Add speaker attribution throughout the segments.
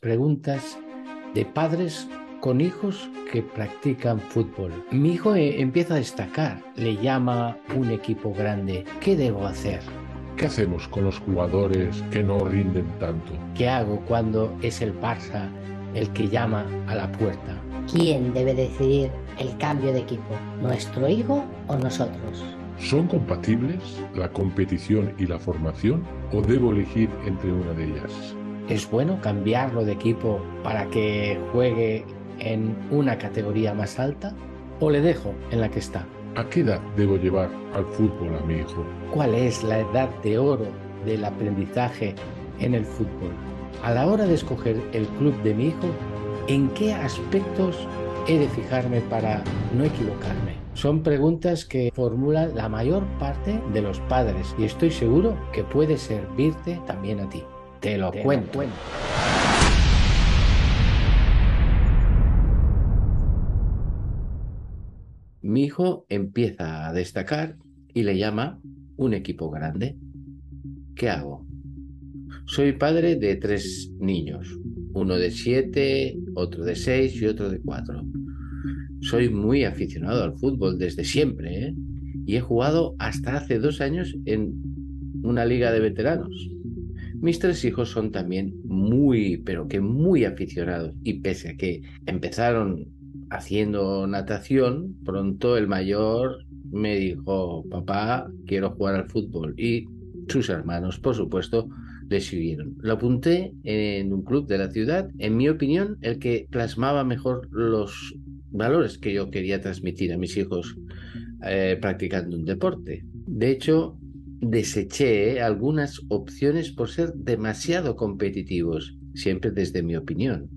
Speaker 1: preguntas de padres con hijos que practican fútbol. Mi hijo eh, empieza a destacar, le llama un equipo grande. ¿Qué debo hacer?
Speaker 2: ¿Qué hacemos con los jugadores que no rinden tanto?
Speaker 1: ¿Qué hago cuando es el Barça el que llama a la puerta?
Speaker 3: ¿Quién debe decidir el cambio de equipo? ¿Nuestro hijo o nosotros?
Speaker 2: ¿Son compatibles la competición y la formación o debo elegir entre una de ellas?
Speaker 1: ¿Es bueno cambiarlo de equipo para que juegue en una categoría más alta o le dejo en la que está?
Speaker 2: ¿A qué edad debo llevar al fútbol a mi hijo?
Speaker 1: ¿Cuál es la edad de oro del aprendizaje en el fútbol? A la hora de escoger el club de mi hijo, ¿en qué aspectos he de fijarme para no equivocarme? Son preguntas que formulan la mayor parte de los padres y estoy seguro que puede servirte también a ti. Te lo cuento. Mi hijo empieza a destacar y le llama un equipo grande. ¿Qué hago? Soy padre de tres niños, uno de siete, otro de seis y otro de cuatro. Soy muy aficionado al fútbol desde siempre ¿eh? y he jugado hasta hace dos años en una liga de veteranos. Mis tres hijos son también muy, pero que muy aficionados y pese a que empezaron haciendo natación, pronto el mayor me dijo, papá, quiero jugar al fútbol y sus hermanos, por supuesto, le siguieron. Lo apunté en un club de la ciudad, en mi opinión, el que plasmaba mejor los valores que yo quería transmitir a mis hijos eh, practicando un deporte. De hecho, deseché algunas opciones por ser demasiado competitivos, siempre desde mi opinión.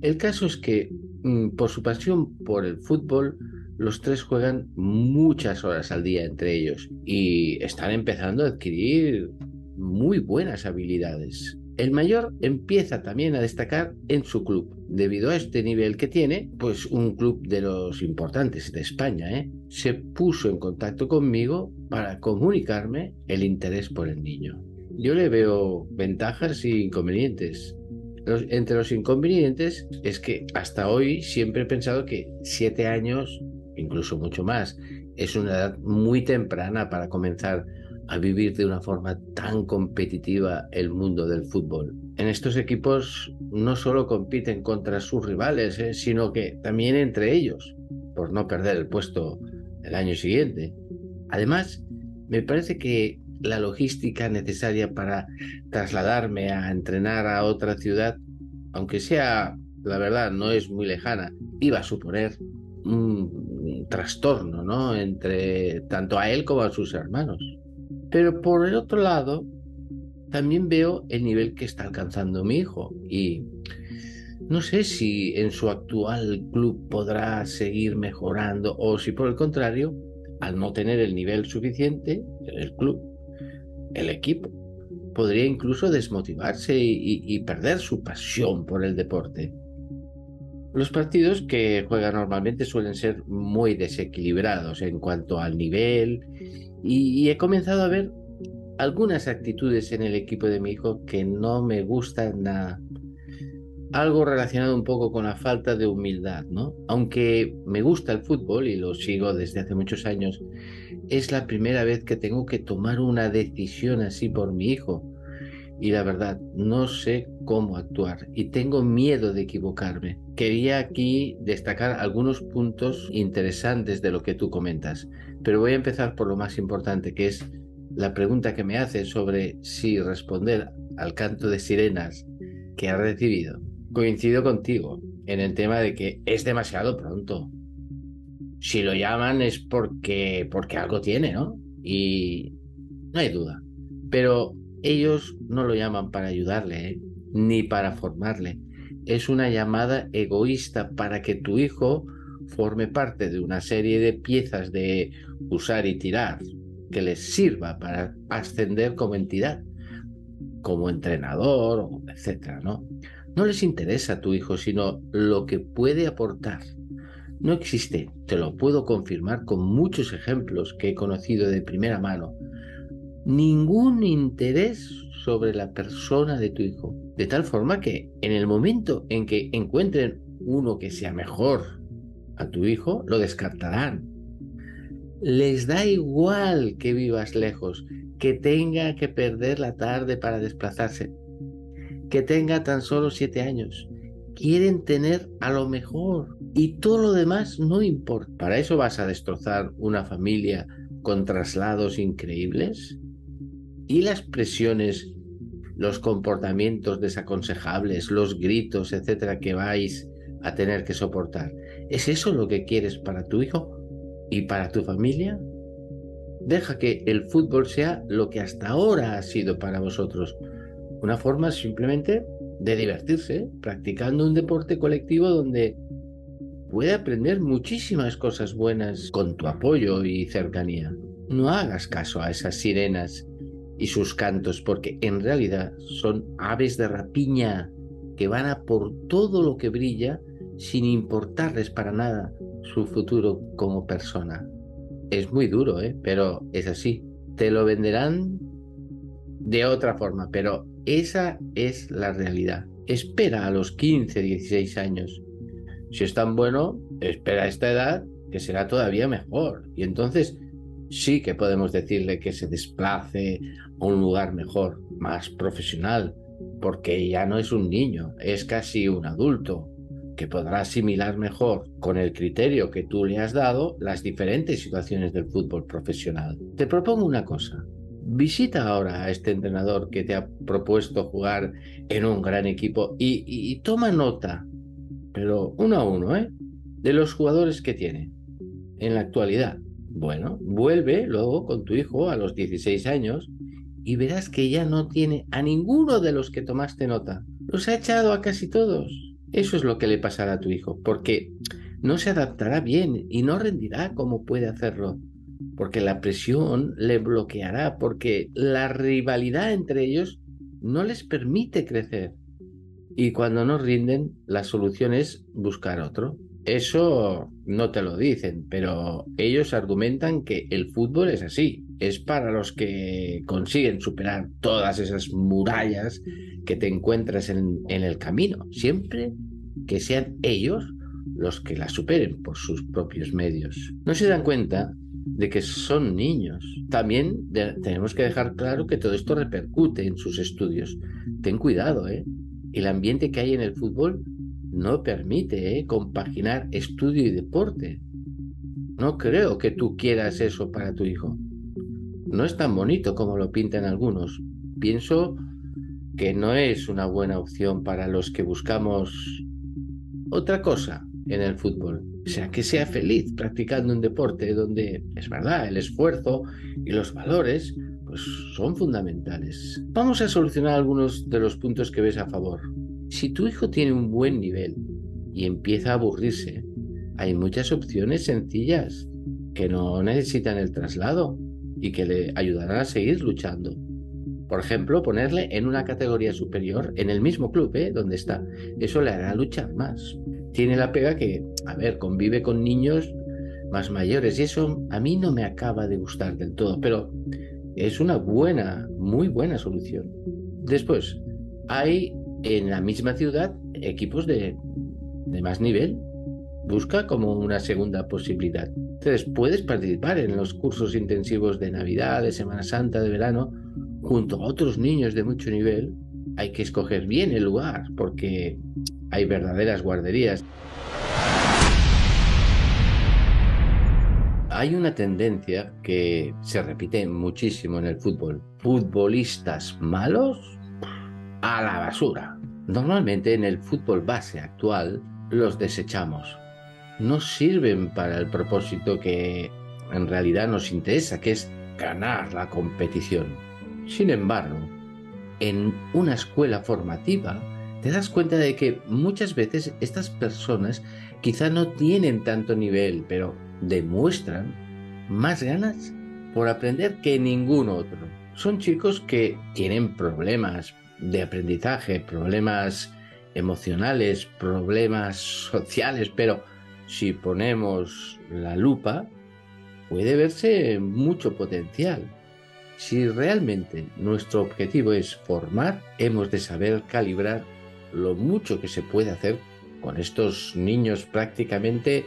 Speaker 1: El caso es que, mm, por su pasión por el fútbol, los tres juegan muchas horas al día entre ellos y están empezando a adquirir muy buenas habilidades. El mayor empieza también a destacar en su club. Debido a este nivel que tiene, pues un club de los importantes de España, ¿eh? se puso en contacto conmigo para comunicarme el interés por el niño. Yo le veo ventajas e inconvenientes. entre los inconvenientes es que hasta hoy siempre he pensado que siete años, incluso mucho más, es una edad muy temprana para comenzar a vivir de una forma tan competitiva el mundo del fútbol. En estos equipos no solo compiten contra sus rivales, eh, sino que también entre ellos, por no perder el puesto el año siguiente. Además, me parece que la logística necesaria para trasladarme a entrenar a otra ciudad, aunque sea, la verdad, no es muy lejana, iba a suponer un trastorno, ¿no? Entre tanto a él como a sus hermanos. Pero por el otro lado, también veo el nivel que está alcanzando mi hijo y no sé si en su actual club podrá seguir mejorando o si por el contrario, al no tener el nivel suficiente, el club, el equipo, podría incluso desmotivarse y, perder su pasión por el deporte. Los partidos que juega normalmente suelen ser muy desequilibrados en cuanto al nivel y, he comenzado a ver algunas actitudes en el equipo de mi hijo que no me gustan nada. Algo relacionado un poco con la falta de humildad, ¿no? Aunque me gusta el fútbol y lo sigo desde hace muchos años, es la primera vez que tengo que tomar una decisión así por mi hijo. Y la verdad, no sé cómo actuar y tengo miedo de equivocarme. Quería aquí destacar algunos puntos interesantes de lo que tú comentas. Pero voy a empezar por lo más importante, que es la pregunta que me hace sobre si responder al canto de sirenas que ha recibido. Coincido contigo en el tema de que es demasiado pronto. Si lo llaman es porque, porque algo tiene, ¿no? Y no hay duda. Pero ellos no lo llaman para ayudarle, ¿eh? ni para formarle. Es una llamada egoísta para que tu hijo forme parte de una serie de piezas de usar y tirar que les sirva para ascender como entidad, como entrenador, etcétera, ¿no? No les interesa a tu hijo, sino lo que puede aportar. No existe, te lo puedo confirmar con muchos ejemplos que he conocido de primera mano. ningún interés sobre la persona de tu hijo. De tal forma que en el momento en que encuentren uno que sea mejor a tu hijo, lo descartarán. Les da igual que vivas lejos, que tenga que perder la tarde para desplazarse, que tenga tan solo siete años. Quieren tener a lo mejor y todo lo demás no importa. ¿Para eso vas a destrozar una familia con traslados increíbles? ¿Y las presiones, los comportamientos desaconsejables, los gritos, etcétera, que vais a tener que soportar? ¿Es eso lo que quieres para tu hijo y para tu familia? Deja que el fútbol sea lo que hasta ahora ha sido para vosotros. Una forma simplemente de divertirse, practicando un deporte colectivo donde puede aprender muchísimas cosas buenas con tu apoyo y cercanía. No hagas caso a esas sirenas y sus cantos porque en realidad son aves de rapiña que van a por todo lo que brilla sin importarles para nada su futuro como persona. Es muy duro, ¿eh? pero es así. Te lo venderán de otra forma, pero esa es la realidad. Espera a los 15, 16 años si es tan bueno, espera a esta edad que será todavía mejor. Y entonces sí que podemos decirle que se desplace a un lugar mejor, más profesional, porque ya no es un niño, es casi un adulto que podrá asimilar mejor con el criterio que tú le has dado las diferentes situaciones del fútbol profesional. Te propongo una cosa. Visita ahora a este entrenador que te ha propuesto jugar en un gran equipo y, y toma nota pero uno a uno, ¿eh? De los jugadores que tiene en la actualidad. Bueno, vuelve luego con tu hijo a los 16 años y verás que ya no tiene a ninguno de los que tomaste nota. Los ha echado a casi todos. Eso es lo que le pasará a tu hijo, porque no se adaptará bien y no rendirá como puede hacerlo, porque la presión le bloqueará, porque la rivalidad entre ellos no les permite crecer. Y cuando no rinden, la solución es buscar otro. Eso no te lo dicen, pero ellos argumentan que el fútbol es así. Es para los que consiguen superar todas esas murallas que te encuentras en, el camino. Siempre que sean ellos los que la superen por sus propios medios. No se dan cuenta de que son niños. También tenemos que dejar claro que todo esto repercute en sus estudios. Ten cuidado, ¿eh? el ambiente que hay en el fútbol no permite ¿eh? compaginar estudio y deporte. No creo que tú quieras eso para tu hijo. No es tan bonito como lo pintan algunos. Pienso que no es una buena opción para los que buscamos otra cosa en el fútbol. O sea, que sea feliz practicando un deporte donde, es verdad, el esfuerzo y los valores pues son fundamentales. Vamos a solucionar algunos de los puntos que ves a favor. Si tu hijo tiene un buen nivel y empieza a aburrirse, hay muchas opciones sencillas que no necesitan el traslado y que le ayudarán a seguir luchando. Por ejemplo, ponerle en una categoría superior en el mismo club ¿eh? donde está. Eso le hará luchar más. Tiene la pega que, a ver, convive con niños más mayores y eso a mí no me acaba de gustar del todo, pero es una buena, muy buena solución. Después, hay en la misma ciudad equipos de, más nivel. Busca como una segunda posibilidad. Entonces, puedes participar en los cursos intensivos de Navidad, de Semana Santa, de verano, junto a otros niños de mucho nivel. Hay que escoger bien el lugar porque hay verdaderas guarderías. Hay una tendencia que se repite muchísimo en el fútbol. Futbolistas malos a la basura. Normalmente en el fútbol base actual los desechamos. No sirven para el propósito que en realidad nos interesa, que es ganar la competición. Sin embargo, en una escuela formativa te das cuenta de que muchas veces estas personas quizá no tienen tanto nivel, pero demuestran más ganas por aprender que ningún otro. Son chicos que tienen problemas de aprendizaje, problemas emocionales, problemas sociales, pero si ponemos la lupa, puede verse mucho potencial. Si realmente nuestro objetivo es formar, hemos de saber calibrar lo mucho que se puede hacer con estos niños prácticamente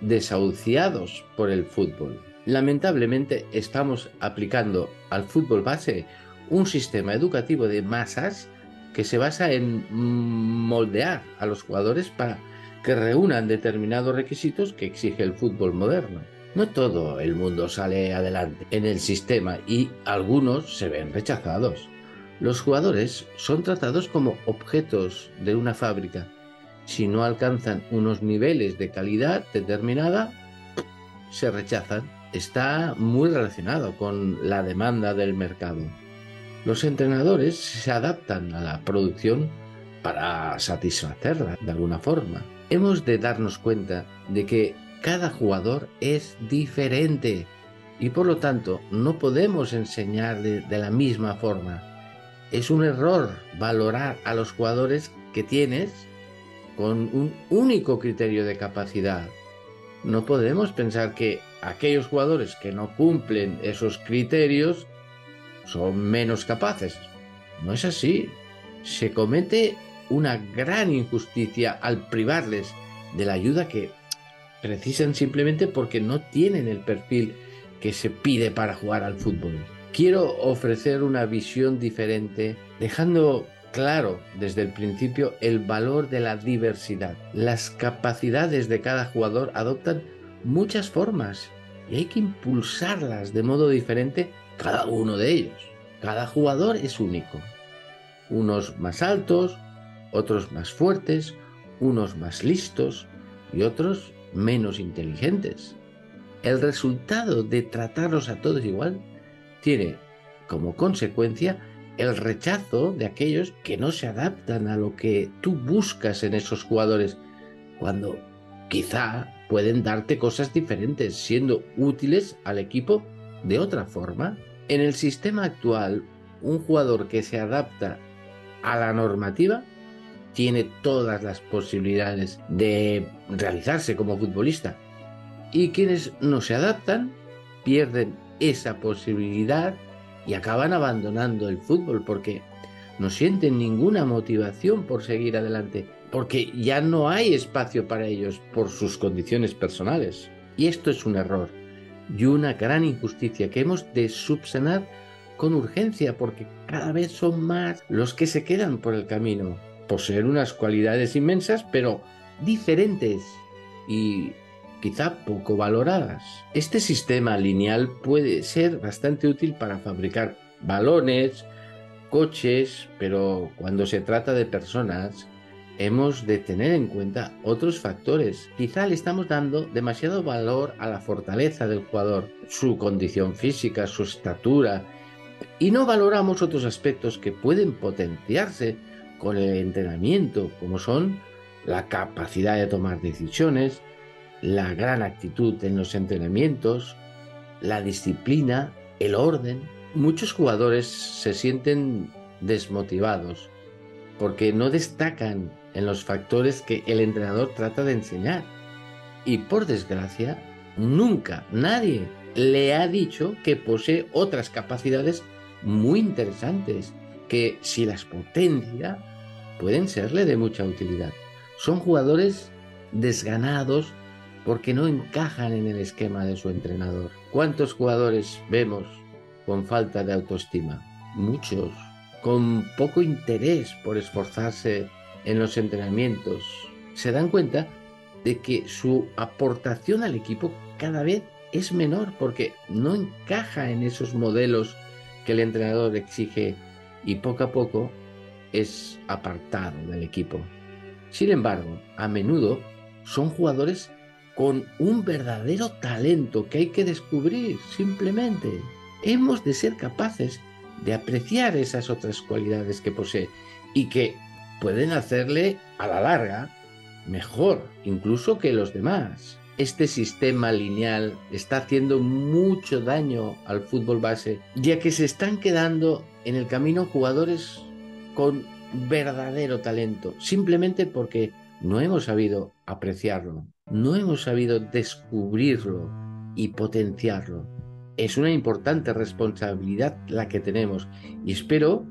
Speaker 1: desahuciados por el fútbol. Lamentablemente estamos aplicando al fútbol base un sistema educativo de masas que se basa en moldear a los jugadores para que reúnan determinados requisitos que exige el fútbol moderno. No todo el mundo sale adelante en el sistema y algunos se ven rechazados. Los jugadores son tratados como objetos de una fábrica. Si no alcanzan unos niveles de calidad determinada, se rechazan. Está muy relacionado con la demanda del mercado. Los entrenadores se adaptan a la producción para satisfacerla de alguna forma. Hemos de darnos cuenta de que cada jugador es diferente y por lo tanto no podemos enseñarle de la misma forma. Es un error valorar a los jugadores que tienes con un único criterio de capacidad. No podemos pensar que aquellos jugadores que no cumplen esos criterios son menos capaces. No es así. Se comete una gran injusticia al privarles de la ayuda que precisan simplemente porque no tienen el perfil que se pide para jugar al fútbol. Quiero ofrecer una visión diferente, dejando claro desde el principio el valor de la diversidad. Las capacidades de cada jugador adoptan muchas formas y hay que impulsarlas de modo diferente cada uno de ellos. Cada jugador es único. Unos más altos, otros más fuertes, unos más listos y otros menos inteligentes. El resultado de tratarlos a todos igual tiene como consecuencia el rechazo de aquellos que no se adaptan a lo que tú buscas en esos jugadores, cuando quizá pueden darte cosas diferentes, siendo útiles al equipo de otra forma. En el sistema actual, un jugador que se adapta a la normativa tiene todas las posibilidades de realizarse como futbolista. Y quienes no se adaptan pierden esa posibilidad y acaban abandonando el fútbol porque no sienten ninguna motivación por seguir adelante, porque ya no hay espacio para ellos por sus condiciones personales. Y esto es un error y una gran injusticia que hemos de subsanar con urgencia porque cada vez son más los que se quedan por el camino poseer unas cualidades inmensas, pero diferentes y quizá poco valoradas. Este sistema lineal puede ser bastante útil para fabricar balones, coches, pero cuando se trata de personas, hemos de tener en cuenta otros factores. Quizá le estamos dando demasiado valor a la fortaleza del jugador, su condición física, su estatura, y no valoramos otros aspectos que pueden potenciarse con el entrenamiento, como son la capacidad de tomar decisiones, la gran actitud en los entrenamientos, la disciplina, el orden. Muchos jugadores se sienten desmotivados porque no destacan en los factores que el entrenador trata de enseñar. Y por desgracia, nunca nadie le ha dicho que posee otras capacidades muy interesantes que si las potencia pueden serle de mucha utilidad. Son jugadores desganados porque no encajan en el esquema de su entrenador. ¿Cuántos jugadores vemos con falta de autoestima? Muchos, con poco interés por esforzarse en los entrenamientos. Se dan cuenta de que su aportación al equipo cada vez es menor porque no encaja en esos modelos que el entrenador exige y poco a poco es apartado del equipo. Sin embargo, a menudo son jugadores con un verdadero talento que hay que descubrir simplemente. Hemos de ser capaces de apreciar esas otras cualidades que posee y que pueden hacerle a la larga mejor incluso que los demás. Este sistema lineal está haciendo mucho daño al fútbol base, ya que se están quedando en el camino jugadores con verdadero talento, simplemente porque no hemos sabido apreciarlo, no hemos sabido descubrirlo y potenciarlo. es una importante responsabilidad la que tenemos y espero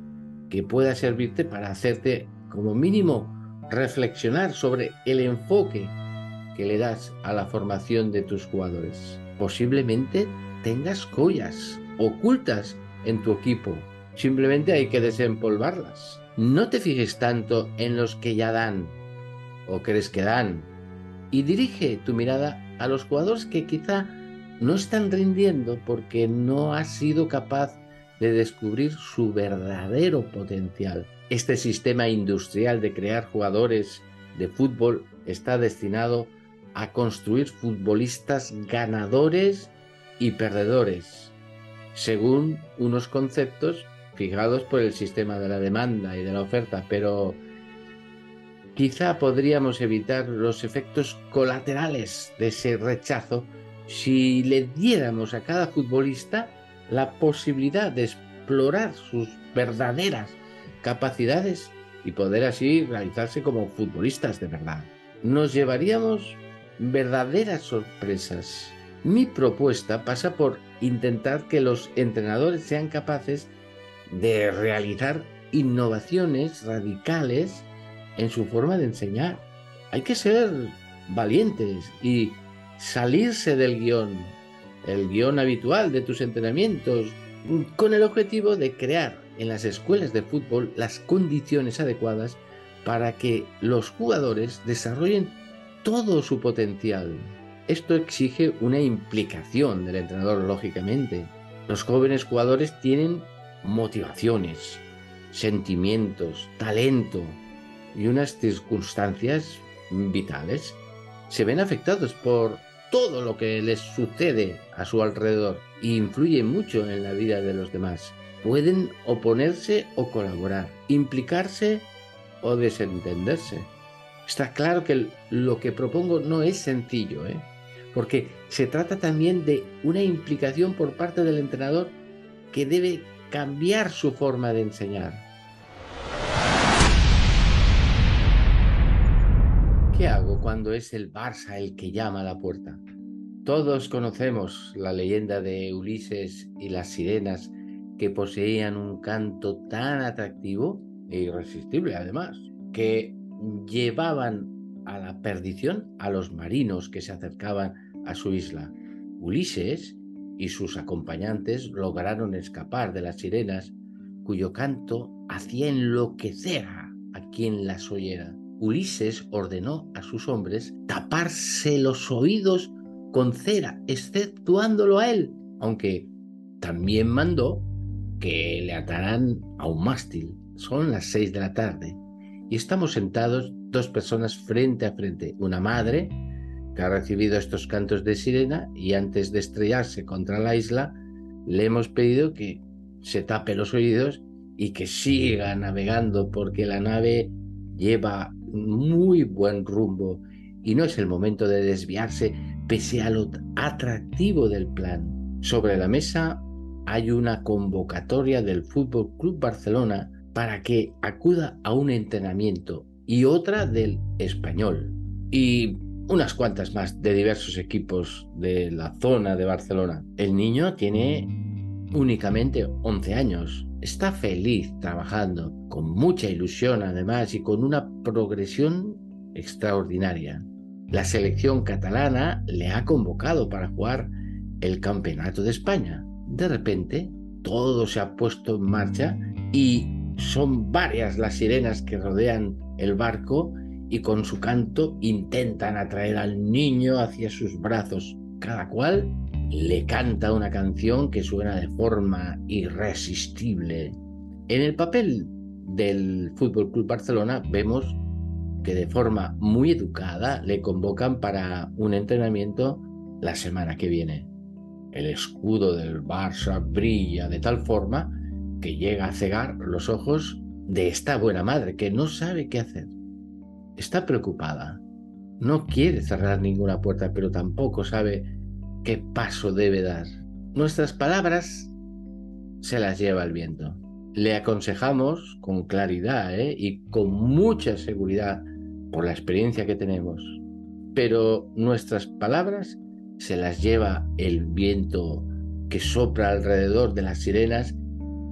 Speaker 1: que pueda servirte para hacerte como mínimo reflexionar sobre el enfoque que le das a la formación de tus jugadores. Posiblemente tengas joyas ocultas en tu equipo. Simplemente hay que desempolvarlas. No te fijes tanto en los que ya dan o crees que dan y dirige tu mirada a los jugadores que quizá no están rindiendo porque no has sido capaz de descubrir su verdadero potencial. Este sistema industrial de crear jugadores de fútbol está destinado a construir futbolistas ganadores y perdedores, según unos conceptos fijados por el sistema de la demanda y de la oferta, pero quizá podríamos evitar los efectos colaterales de ese rechazo si le diéramos a cada futbolista la posibilidad de explorar sus verdaderas capacidades y poder así realizarse como futbolistas de verdad. Nos llevaríamos verdaderas sorpresas. Mi propuesta pasa por intentar que los entrenadores sean capaces de realizar innovaciones radicales en su forma de enseñar. Hay que ser valientes y salirse del guion, el guion habitual de tus entrenamientos, con el objetivo de crear en las escuelas de fútbol las condiciones adecuadas para que los jugadores desarrollen todo su potencial. Esto exige una implicación del entrenador, lógicamente. Los jóvenes jugadores tienen motivaciones, sentimientos, talento y unas circunstancias vitales. Se ven afectados por todo lo que les sucede a su alrededor e influye mucho en la vida de los demás. Pueden oponerse o colaborar, implicarse o desentenderse. Está claro que lo que propongo no es sencillo, ¿eh? porque se trata también de una implicación por parte del entrenador que debe cambiar su forma de enseñar. ¿Qué hago cuando es el Barça el que llama a la puerta? Todos conocemos la leyenda de Ulises y las sirenas que poseían un canto tan atractivo e irresistible además, que llevaban a la perdición a los marinos que se acercaban a su isla. Ulises y sus acompañantes lograron escapar de las sirenas, cuyo canto hacía enloquecer a quien las oyera. Ulises ordenó a sus hombres taparse los oídos con cera, exceptuándolo a él, aunque también mandó que le ataran a un mástil. Son las seis de la tarde y estamos sentados dos personas frente a frente, una madre que ha recibido estos cantos de sirena y antes de estrellarse contra la isla le hemos pedido que se tape los oídos y que siga navegando porque la nave lleva muy buen rumbo y no es el momento de desviarse pese a lo atractivo del plan. Sobre la mesa hay una convocatoria del Fútbol Club Barcelona para que acuda a un entrenamiento y otra del español y unas cuantas más de diversos equipos de la zona de Barcelona. El niño tiene únicamente 11 años. Está feliz trabajando, con mucha ilusión además y con una progresión extraordinaria. La selección catalana le ha convocado para jugar el Campeonato de España. De repente, todo se ha puesto en marcha y son varias las sirenas que rodean el barco y con su canto intentan atraer al niño hacia sus brazos. Cada cual le canta una canción que suena de forma irresistible. En el papel del Fútbol Club Barcelona vemos que de forma muy educada le convocan para un entrenamiento la semana que viene. El escudo del Barça brilla de tal forma que llega a cegar los ojos de esta buena madre que no sabe qué hacer. Está preocupada. No quiere cerrar ninguna puerta, pero tampoco sabe qué paso debe dar. Nuestras palabras se las lleva el viento. Le aconsejamos con claridad ¿eh? y con mucha seguridad por la experiencia que tenemos, pero nuestras palabras se las lleva el viento que sopla alrededor de las sirenas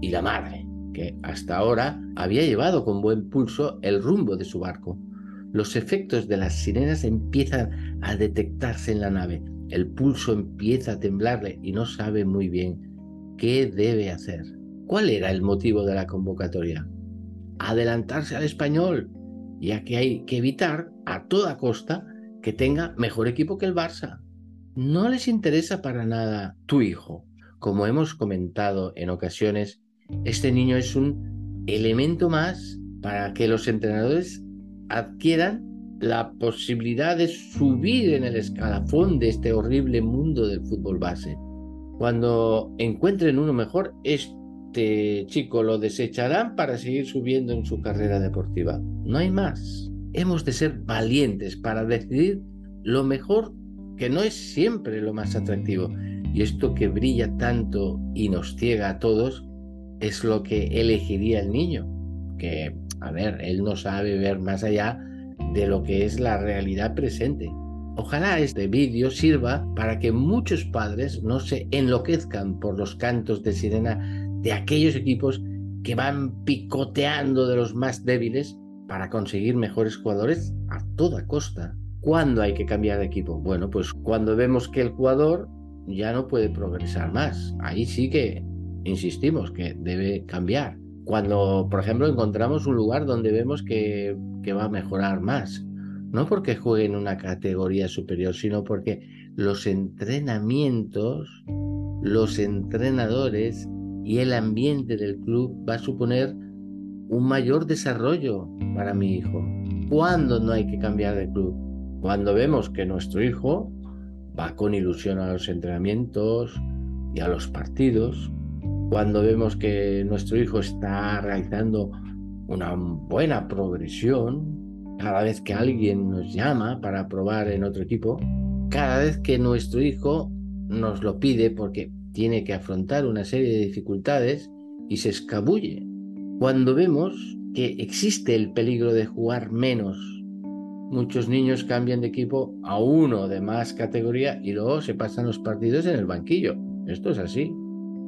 Speaker 1: y la madre, que hasta ahora había llevado con buen pulso el rumbo de su barco. Los efectos de las sirenas empiezan a detectarse en la nave. El pulso empieza a temblarle y no sabe muy bien qué debe hacer. ¿Cuál era el motivo de la convocatoria? Adelantarse al español, ya que hay que evitar a toda costa que tenga mejor equipo que el Barça. No les interesa para nada tu hijo. Como hemos comentado en ocasiones, este niño es un elemento más para que los entrenadores adquieran la posibilidad de subir en el escalafón de este horrible mundo del fútbol base. Cuando encuentren uno mejor, este chico lo desecharán para seguir subiendo en su carrera deportiva. No hay más. Hemos de ser valientes para decidir lo mejor que no es siempre lo más atractivo. Y esto que brilla tanto y nos ciega a todos es lo que elegiría el niño. Que, a ver, él no sabe ver más allá de lo que es la realidad presente. Ojalá este vídeo sirva para que muchos padres no se enloquezcan por los cantos de sirena de aquellos equipos que van picoteando de los más débiles para conseguir mejores jugadores a toda costa. ¿Cuándo hay que cambiar de equipo? Bueno, pues cuando vemos que el jugador ya no puede progresar más. Ahí sí que insistimos que debe cambiar. Cuando, por ejemplo, encontramos un lugar donde vemos que, va a mejorar más no porque juegue en una categoría superior, sino porque los entrenamientos, los entrenadores y el ambiente del club va a suponer un mayor desarrollo para mi hijo. ¿Cuándo no hay que cambiar de club? Cuando vemos que nuestro hijo va con ilusión a los entrenamientos y a los partidos, cuando vemos que nuestro hijo está realizando una buena progresión, cada vez que alguien nos llama para probar en otro equipo, cada vez que nuestro hijo nos lo pide porque tiene que afrontar una serie de dificultades y se escabulle. Cuando vemos que existe el peligro de jugar menos, muchos niños cambian de equipo a uno de más categoría y luego se pasan los partidos en el banquillo. Esto es así.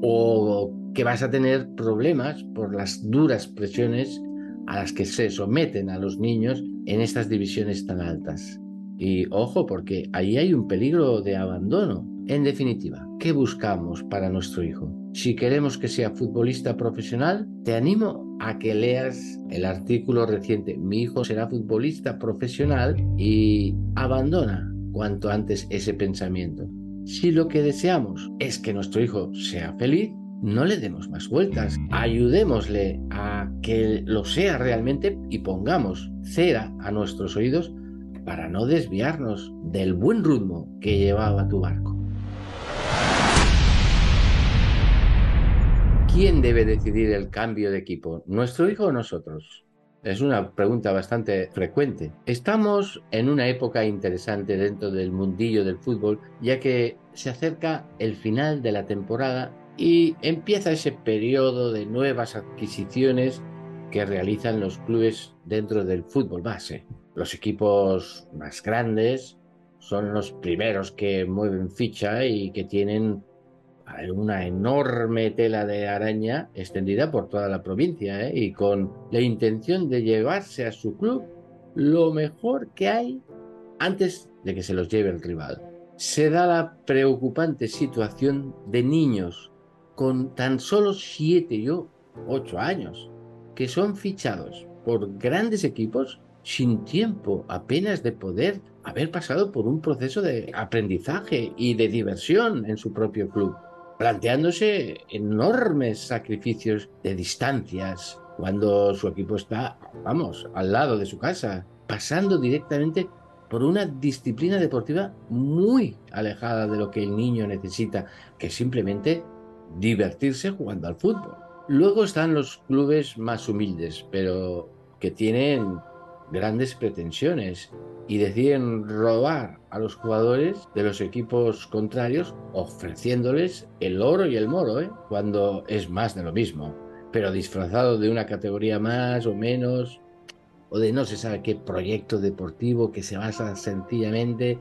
Speaker 1: O que vas a tener problemas por las duras presiones a las que se someten a los niños en estas divisiones tan altas. Y ojo, porque ahí hay un peligro de abandono. En definitiva, ¿qué buscamos para nuestro hijo? Si queremos que sea futbolista profesional, te animo a que leas el artículo reciente Mi hijo será futbolista profesional y abandona cuanto antes ese pensamiento. Si lo que deseamos es que nuestro hijo sea feliz, no le demos más vueltas. Ayudémosle a que lo sea realmente y pongamos cera a nuestros oídos para no desviarnos del buen ritmo que llevaba tu barco. ¿Quién debe decidir el cambio de equipo? ¿Nuestro hijo o nosotros? Es una pregunta bastante frecuente. Estamos en una época interesante dentro del mundillo del fútbol, ya que se acerca el final de la temporada y empieza ese periodo de nuevas adquisiciones que realizan los clubes dentro del fútbol base. Los equipos más grandes son los primeros que mueven ficha y que tienen una enorme tela de araña extendida por toda la provincia ¿eh? y con la intención de llevarse a su club lo mejor que hay antes de que se los lleve el rival. Se da la preocupante situación de niños con tan solo siete o ocho años, que son fichados por grandes equipos sin tiempo apenas de poder haber pasado por un proceso de aprendizaje y de diversión en su propio club, planteándose enormes sacrificios de distancias cuando su equipo está, vamos, al lado de su casa, pasando directamente por una disciplina deportiva muy alejada de lo que el niño necesita, que simplemente divertirse jugando al fútbol. Luego están los clubes más humildes, pero que tienen grandes pretensiones y deciden robar a los jugadores de los equipos contrarios ofreciéndoles el oro y el moro, ¿eh? cuando es más de lo mismo, pero disfrazado de una categoría más o menos, o de no se sabe qué proyecto deportivo que se basa sencillamente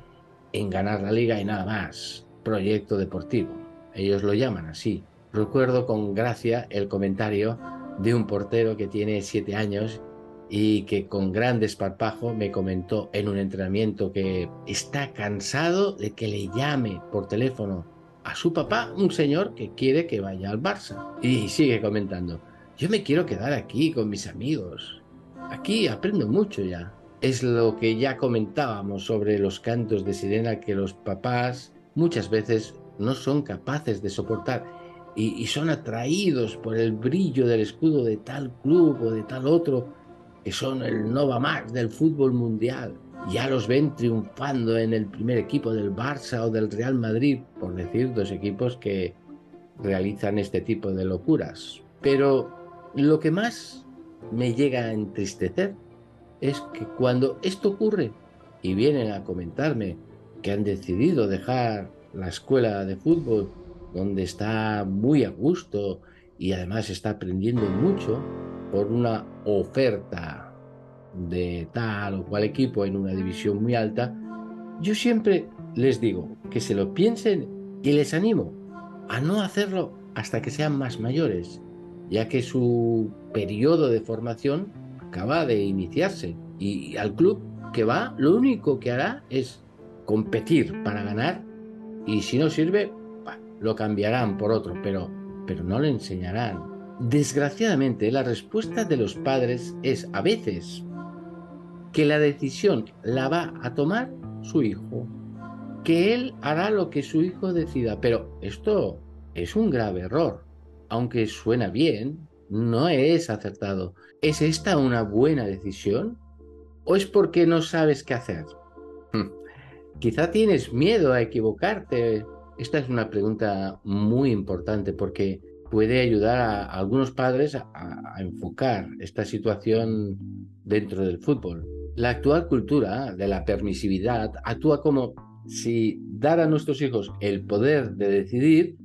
Speaker 1: en ganar la liga y nada más, proyecto deportivo. ellos lo llaman así. Recuerdo con gracia el comentario de un portero que tiene siete años y que con gran desparpajo me comentó en un entrenamiento que está cansado de que le llame por teléfono a su papá un señor que quiere que vaya al Barça. Y sigue comentando, yo me quiero quedar aquí con mis amigos. Aquí aprendo mucho ya. Es lo que ya comentábamos sobre los cantos de sirena que los papás muchas veces no son capaces de soportar y, son atraídos por el brillo del escudo de tal club o de tal otro, que son el Nova Max del fútbol mundial. Ya los ven triunfando en el primer equipo del Barça o del Real Madrid, por decir dos equipos que realizan este tipo de locuras. Pero lo que más me llega a entristecer es que cuando esto ocurre y vienen a comentarme que han decidido dejar la escuela de fútbol donde está muy a gusto y además está aprendiendo mucho por una oferta de tal o cual equipo en una división muy alta, yo siempre les digo que se lo piensen y les animo a no hacerlo hasta que sean más mayores, ya que su periodo de formación acaba de iniciarse y al club que va lo único que hará es competir para ganar y si no sirve lo cambiarán por otro, pero, pero no le enseñarán. Desgraciadamente, la respuesta de los padres es a veces que la decisión la va a tomar su hijo, que él hará lo que su hijo decida, pero esto es un grave error. Aunque suena bien, no es acertado. ¿Es esta una buena decisión? ¿O es porque no sabes qué hacer? Hmm. Quizá tienes miedo a equivocarte esta es una pregunta muy importante porque puede ayudar a, algunos padres a, enfocar esta situación dentro del fútbol. La actual cultura de la permisividad actúa como si dar a nuestros hijos el poder de decidir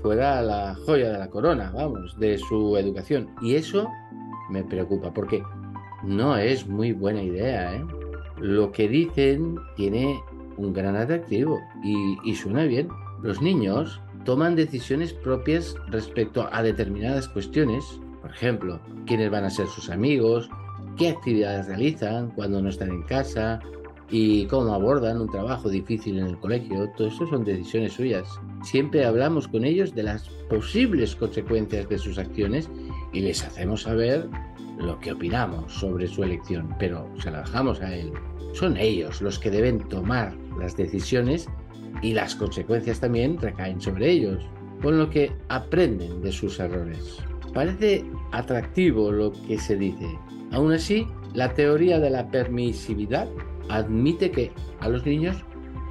Speaker 1: fuera la joya de la corona, vamos, de su educación. Y eso me preocupa porque no es muy buena idea. ¿eh? Lo que dicen tiene un gran atractivo y suena bien, los niños toman decisiones propias respecto a determinadas cuestiones, por ejemplo, quiénes van a ser sus amigos, qué actividades realizan cuando no están en casa y cómo abordan un trabajo difícil en el colegio. Todo eso son decisiones suyas. Siempre hablamos con ellos de las posibles consecuencias de sus acciones y les hacemos saber lo que opinamos sobre su elección, pero se la dejamos a él. Son ellos los que deben tomar las decisiones y las consecuencias también recaen sobre ellos, con lo que aprenden de sus errores. Parece atractivo lo que se dice. Aún así, la teoría de la permisividad admite que a los niños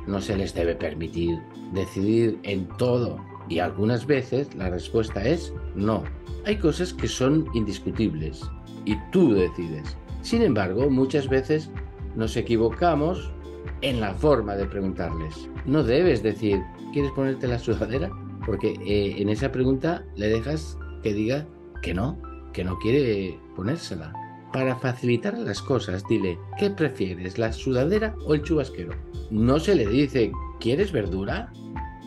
Speaker 1: no se les debe permitir decidir en todo y algunas veces la respuesta es no. Hay cosas que son indiscutibles y tú decides. Sin embargo, muchas veces nos equivocamos en la forma de preguntarles. No debes decir, ¿quieres ponerte la sudadera? Porque eh, en esa pregunta le dejas que diga que no, que no quiere ponérsela. Para facilitar las cosas, dile, ¿qué prefieres, la sudadera o el chubasquero? No se le dice, ¿quieres verdura?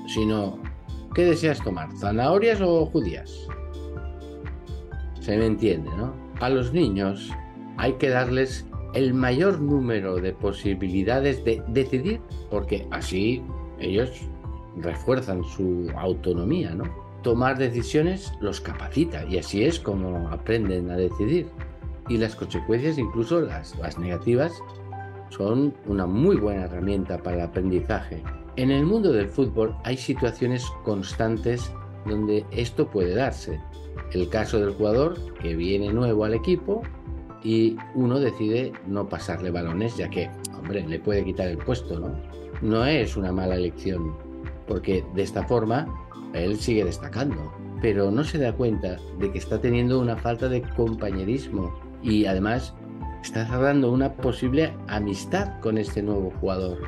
Speaker 1: Sino, ¿qué deseas tomar, zanahorias o judías? Se me entiende, ¿no? A los niños hay que darles el mayor número de posibilidades de decidir, porque así ellos refuerzan su autonomía, ¿no? Tomar decisiones los capacita y así es como aprenden a decidir. Y las consecuencias, incluso las, las negativas, son una muy buena herramienta para el aprendizaje. En el mundo del fútbol hay situaciones constantes donde esto puede darse. El caso del jugador que viene nuevo al equipo y uno decide no pasarle balones, ya que, hombre, le puede quitar el puesto, ¿no? No es una mala elección, porque de esta forma él sigue destacando, pero no se da cuenta de que está teniendo una falta de compañerismo y además está cerrando una posible amistad con este nuevo jugador.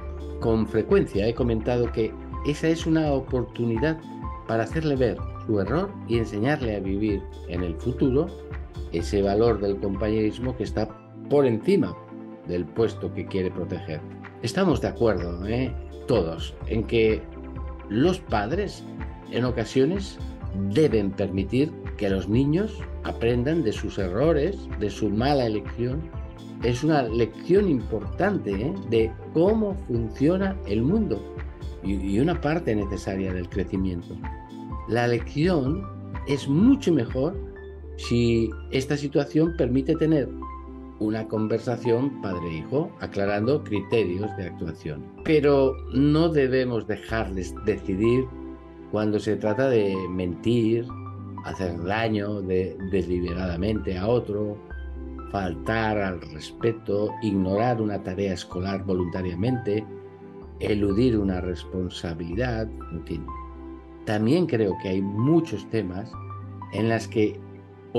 Speaker 1: Con frecuencia he comentado que esa es una oportunidad para hacerle ver su error y enseñarle a vivir en el futuro ese valor del compañerismo que está por encima del puesto que quiere proteger. Estamos de acuerdo, ¿eh? todos, en que los padres en ocasiones deben permitir que los niños aprendan de sus errores, de su mala elección. Es una lección importante ¿eh? de cómo funciona el mundo y una parte necesaria del crecimiento. La lección es mucho mejor si esta situación permite tener una conversación padre-hijo, aclarando criterios de actuación. Pero no debemos dejarles decidir cuando se trata de mentir, hacer daño deliberadamente a otro, faltar al respeto, ignorar una tarea escolar voluntariamente, eludir una responsabilidad, en fin. También creo que hay muchos temas en las que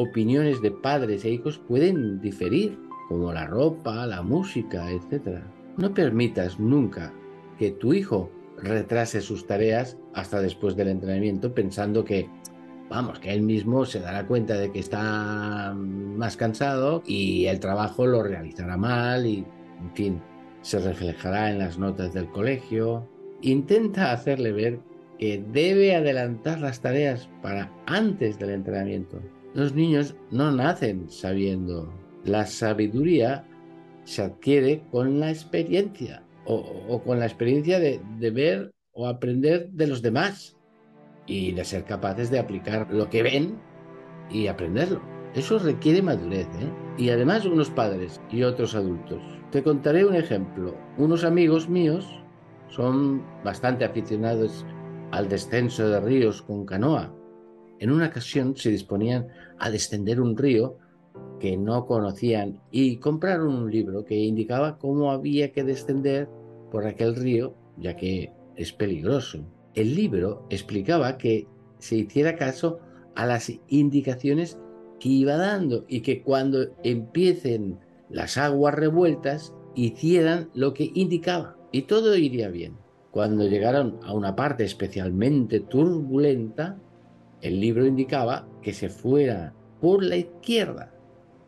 Speaker 1: opiniones de padres e hijos pueden diferir, como la ropa, la música, etc. No permitas nunca que tu hijo retrase sus tareas hasta después del entrenamiento pensando que, vamos, que él mismo se dará cuenta de que está más cansado y el trabajo lo realizará mal y, en fin, se reflejará en las notas del colegio. Intenta hacerle ver que debe adelantar las tareas para antes del entrenamiento. Los niños no nacen sabiendo. La sabiduría se adquiere con la experiencia o, con la experiencia de, ver o aprender de los demás y de ser capaces de aplicar lo que ven y aprenderlo. Eso requiere madurez ¿eh? y además unos padres y otros adultos. Te contaré un ejemplo. Unos amigos míos son bastante aficionados al descenso de ríos con canoa. En una ocasión se disponían a descender un río que no conocían y compraron un libro que indicaba cómo había que descender por aquel río, ya que es peligroso. El libro explicaba que se hiciera caso a las indicaciones que iba dando y que cuando empiecen las aguas revueltas hicieran lo que indicaba y todo iría bien. Cuando llegaron a una parte especialmente turbulenta, el libro indicaba que se fuera por la izquierda.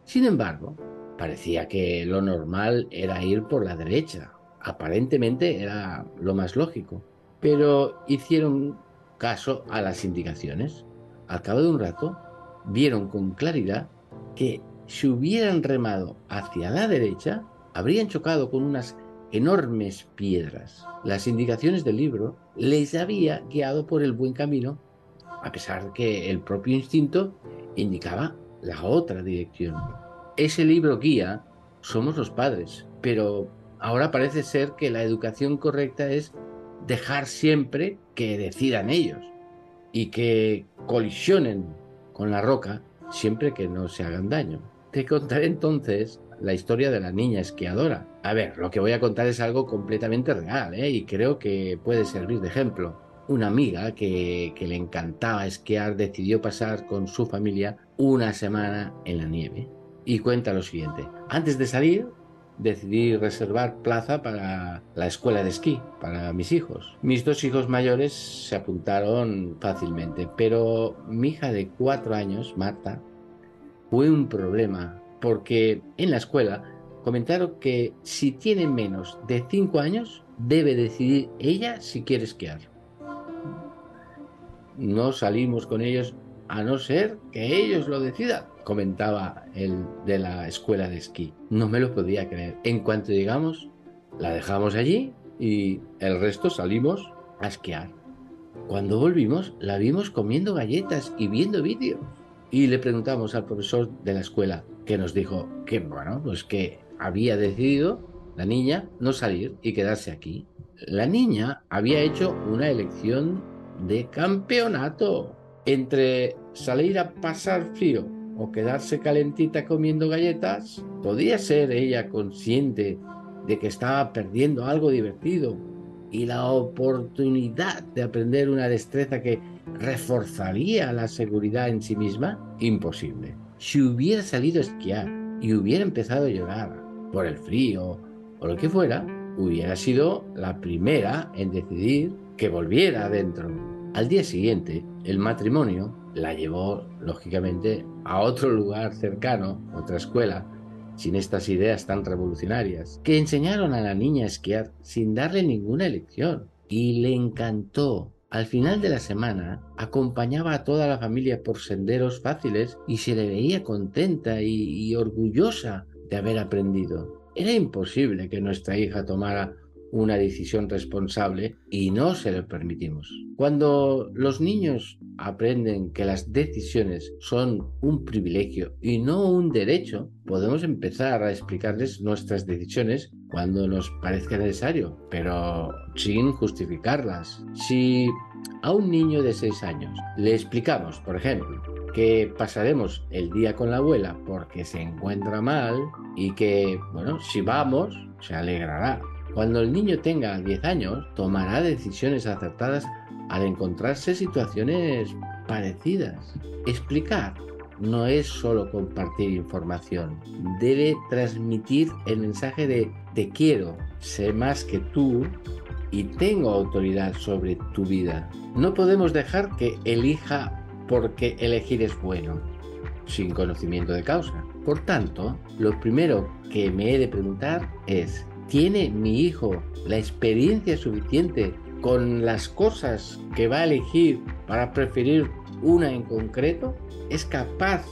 Speaker 1: Sin embargo, parecía que lo normal era ir por la derecha. Aparentemente era lo más lógico. Pero hicieron caso a las indicaciones. Al cabo de un rato, vieron con claridad que si hubieran remado hacia la derecha, habrían chocado con unas enormes piedras. Las indicaciones del libro les había guiado por el buen camino, a pesar que el propio instinto indicaba la otra dirección. Ese libro guía somos los padres, pero ahora parece ser que la educación correcta es dejar siempre que decidan ellos y que colisionen con la roca siempre que no se hagan daño. Te contaré entonces la historia de la niña esquiadora. A ver, lo que voy a contar es algo completamente real ¿eh? y creo que puede servir de ejemplo. Una amiga que, le encantaba esquiar decidió pasar con su familia una semana en la nieve. Y cuenta lo siguiente. Antes de salir, decidí reservar plaza para la escuela de esquí, para mis hijos. Mis dos hijos mayores se apuntaron fácilmente, pero mi hija de cuatro años, Marta, fue un problema porque en la escuela comentaron que si tiene menos de 5 años debe decidir ella si quiere esquiar. No salimos con ellos a no ser que ellos lo decidan, comentaba el de la escuela de esquí. No me lo podía creer. En cuanto llegamos, la dejamos allí y el resto salimos a esquiar. Cuando volvimos, la vimos comiendo galletas y viendo vídeos. Y le preguntamos al profesor de la escuela, que nos dijo que, bueno, pues que había decidido la niña no salir y quedarse aquí. La niña había hecho una elección de campeonato entre salir a pasar frío o quedarse calentita comiendo galletas. Podía ser ella consciente de que estaba perdiendo algo divertido y la oportunidad de aprender una destreza que reforzaría la seguridad en sí misma? Imposible. Si hubiera salido a esquiar y hubiera empezado a llorar por el frío o lo que fuera, hubiera sido la primera en decidir que volviera adentro. Al día siguiente, el matrimonio la llevó, lógicamente, a otro lugar cercano, otra escuela, sin estas ideas tan revolucionarias, que enseñaron a la niña a esquiar sin darle ninguna elección. Y le encantó Al final de la semana acompañaba a toda la familia por senderos fáciles y se le veía contenta y orgullosa de haber aprendido. Era imposible que nuestra hija tomara una decisión responsable y no se lo permitimos. Cuando los niños aprenden que las decisiones son un privilegio y no un derecho, podemos empezar a explicarles nuestras decisiones cuando nos parezca necesario, pero sin justificarlas. Si a un niño de 6 años le explicamos, por ejemplo, que pasaremos el día con la abuela porque se encuentra mal y que, bueno, si vamos, se alegrará. Cuando el niño tenga 10 años, tomará decisiones acertadas al encontrarse situaciones parecidas. Explicar no es solo compartir información, debe transmitir el mensaje de te quiero, sé más que tú y tengo autoridad sobre tu vida. No podemos dejar que elija porque elegir es bueno, sin conocimiento de causa. Por tanto, lo primero que me he de preguntar es, ¿tiene mi hijo la experiencia suficiente con las cosas que va a elegir para preferir una en concreto? ¿Es capaz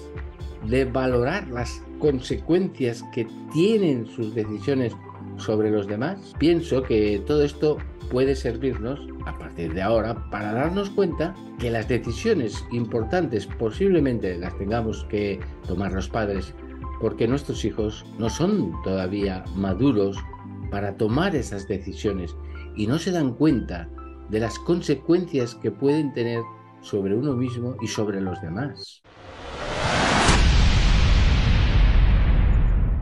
Speaker 1: de valorar las consecuencias que tienen sus decisiones sobre los demás? Pienso que todo esto puede servirnos a partir de ahora para darnos cuenta que las decisiones importantes posiblemente las tengamos que tomar los padres porque nuestros hijos no son todavía maduros para tomar esas decisiones y no se dan cuenta de las consecuencias que pueden tener sobre uno mismo y sobre los demás.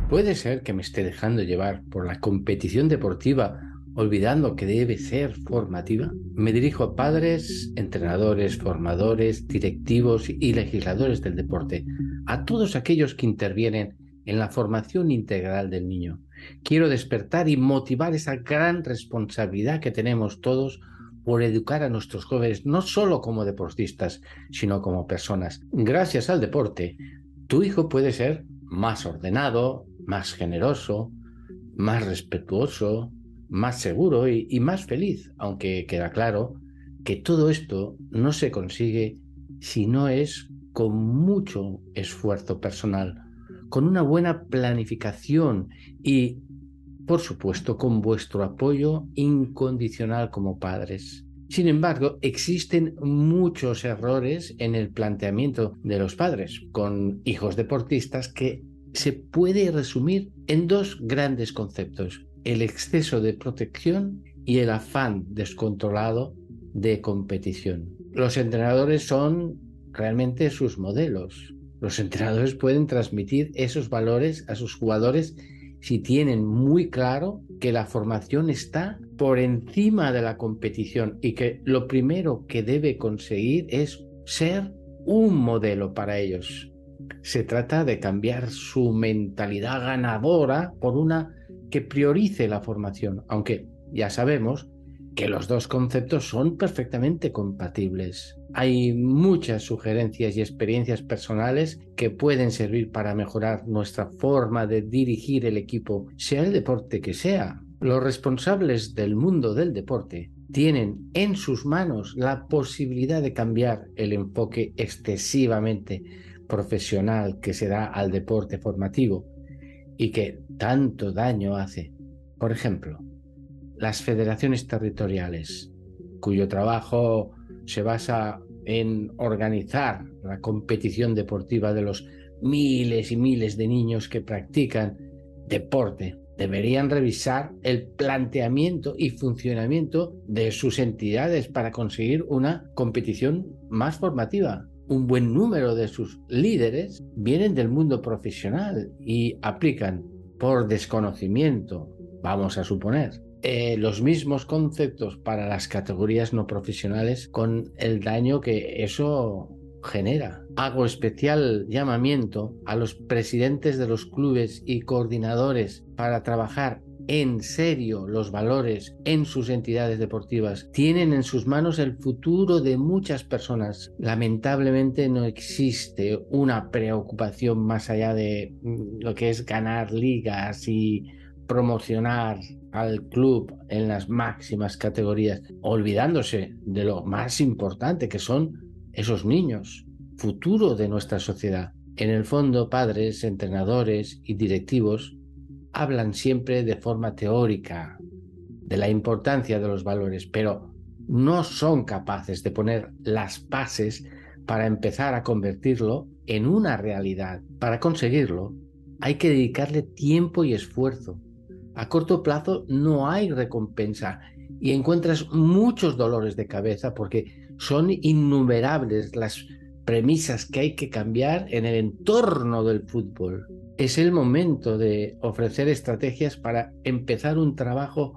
Speaker 1: Puede ser que me esté dejando llevar por la competición deportiva, olvidando que debe ser formativa. Me dirijo a padres, entrenadores, formadores, directivos y legisladores del deporte, a todos aquellos que intervienen en la formación integral del niño. Quiero despertar y motivar esa gran responsabilidad que tenemos todos por educar a nuestros jóvenes, no solo como deportistas, sino como personas. Gracias al deporte, tu hijo puede ser más ordenado, más generoso, más respetuoso, más seguro y, y, más feliz, aunque queda claro que todo esto no se consigue si no es con mucho esfuerzo personal, con una buena planificación y, por supuesto, con vuestro apoyo incondicional como padres. Sin embargo, existen muchos errores en el planteamiento de los padres con hijos deportistas que se puede resumir en dos grandes conceptos, el exceso de protección y el afán descontrolado de competición. Los entrenadores son realmente sus modelos, los entrenadores pueden transmitir esos valores a sus jugadores si tienen muy claro que la formación está por encima de la competición y que lo primero que debe conseguir es ser un modelo para ellos. Se trata de cambiar su mentalidad ganadora por una que priorice la formación, aunque ya sabemos que los dos conceptos son perfectamente compatibles. Hay muchas sugerencias y experiencias personales que pueden servir para mejorar nuestra forma de dirigir el equipo, sea el deporte que sea. Los responsables del mundo del deporte tienen en sus manos la posibilidad de cambiar el enfoque excesivamente profesional que se da al deporte formativo y que tanto daño hace. Por ejemplo, las federaciones territoriales, cuyo trabajo se basa en organizar la competición deportiva de los miles y miles de niños que practican deporte. Deberían revisar el planteamiento y funcionamiento de sus entidades para conseguir una competición más formativa. Un buen número de sus líderes vienen del mundo profesional y aplican por desconocimiento, vamos a suponer, eh, los mismos conceptos para las categorías no profesionales con el daño que eso genera. Hago especial llamamiento a los presidentes de los clubes y coordinadores para trabajar en serio los valores en sus entidades deportivas. Tienen en sus manos el futuro de muchas personas. Lamentablemente no existe una preocupación más allá de mm, lo que es ganar ligas y promocionar al club en las máximas categorías, olvidándose de lo más importante que son esos niños, futuro de nuestra sociedad. En el fondo, padres, entrenadores y directivos hablan siempre de forma teórica de la importancia de los valores, pero no son capaces de poner las bases para empezar a convertirlo en una realidad. Para conseguirlo, hay que dedicarle tiempo y esfuerzo. A corto plazo no hay recompensa y encuentras muchos dolores de cabeza porque son innumerables las premisas que hay que cambiar en el entorno del fútbol. Es el momento de ofrecer estrategias para empezar un trabajo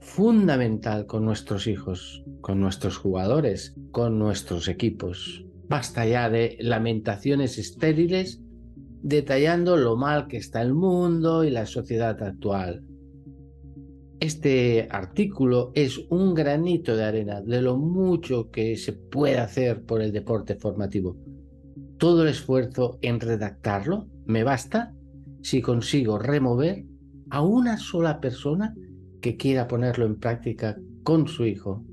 Speaker 1: fundamental con nuestros hijos, con nuestros jugadores, con nuestros equipos. Basta ya de lamentaciones estériles detallando lo mal que está el mundo y la sociedad actual. Este artículo es un granito de arena de lo mucho que se puede hacer por el deporte formativo. Todo el esfuerzo en redactarlo me basta si consigo remover a una sola persona que quiera ponerlo en práctica con su hijo,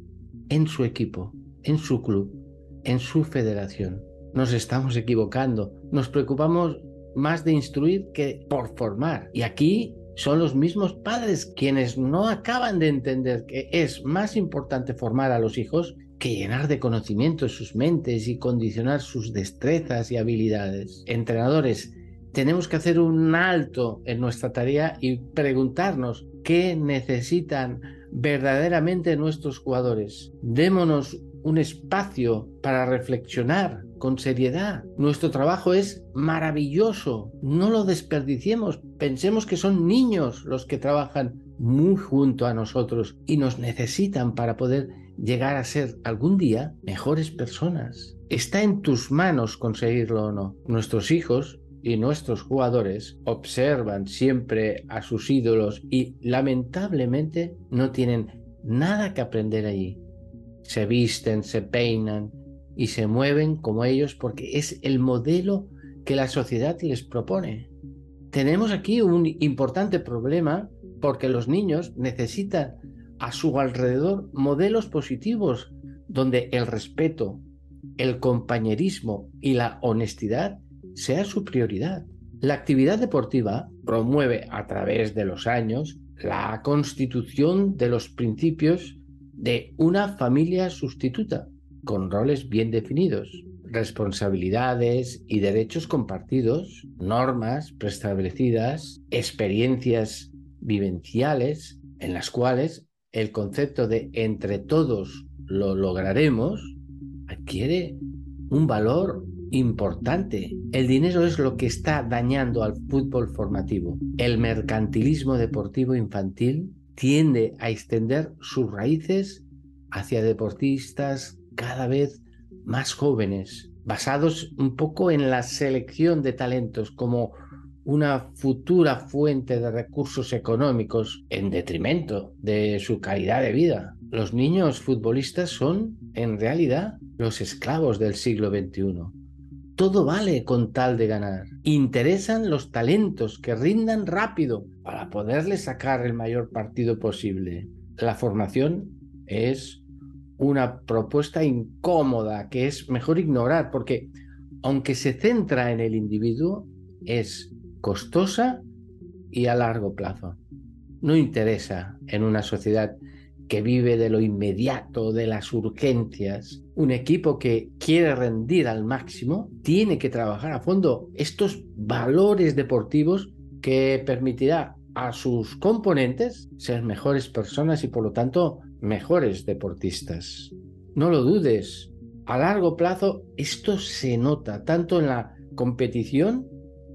Speaker 1: en su equipo, en su club, en su federación. Nos estamos equivocando, nos preocupamos más de instruir que por formar. Y aquí son los mismos padres quienes no acaban de entender que es más importante formar a los hijos que llenar de conocimientos sus mentes y condicionar sus destrezas y habilidades. Entrenadores, tenemos que hacer un alto en nuestra tarea y preguntarnos qué necesitan verdaderamente nuestros jugadores. Démonos un espacio para reflexionar con seriedad. Nuestro trabajo es maravilloso. No lo desperdiciemos. Pensemos que son niños los que trabajan muy junto a nosotros y nos necesitan para poder llegar a ser algún día mejores personas. Está en tus manos conseguirlo o no. Nuestros hijos y nuestros jugadores observan siempre a sus ídolos y lamentablemente no tienen nada que aprender allí se visten, se peinan y se mueven como ellos porque es el modelo que la sociedad les propone. Tenemos aquí un importante problema porque los niños necesitan a su alrededor modelos positivos donde el respeto, el compañerismo y la honestidad sea su prioridad. La actividad deportiva promueve a través de los años la constitución de los principios de una familia sustituta, con roles bien definidos, responsabilidades y derechos compartidos, normas preestablecidas, experiencias vivenciales en las cuales el concepto de entre todos lo lograremos adquiere un valor importante. El dinero es lo que está dañando al fútbol formativo. El mercantilismo deportivo infantil tiende a extender sus raíces hacia deportistas cada vez más jóvenes, basados un poco en la selección de talentos como una futura fuente de recursos económicos en detrimento de su calidad de vida. Los niños futbolistas son, en realidad, los esclavos del siglo XXI. Todo vale con tal de ganar. Interesan los talentos que rindan rápido para poderle sacar el mayor partido posible. La formación es una propuesta incómoda que es mejor ignorar porque aunque se centra en el individuo, es costosa y a largo plazo. No interesa en una sociedad que vive de lo inmediato, de las urgencias. Un equipo que quiere rendir al máximo tiene que trabajar a fondo estos valores deportivos que permitirá a sus componentes ser mejores personas y por lo tanto mejores deportistas. No lo dudes, a largo plazo esto se nota tanto en la competición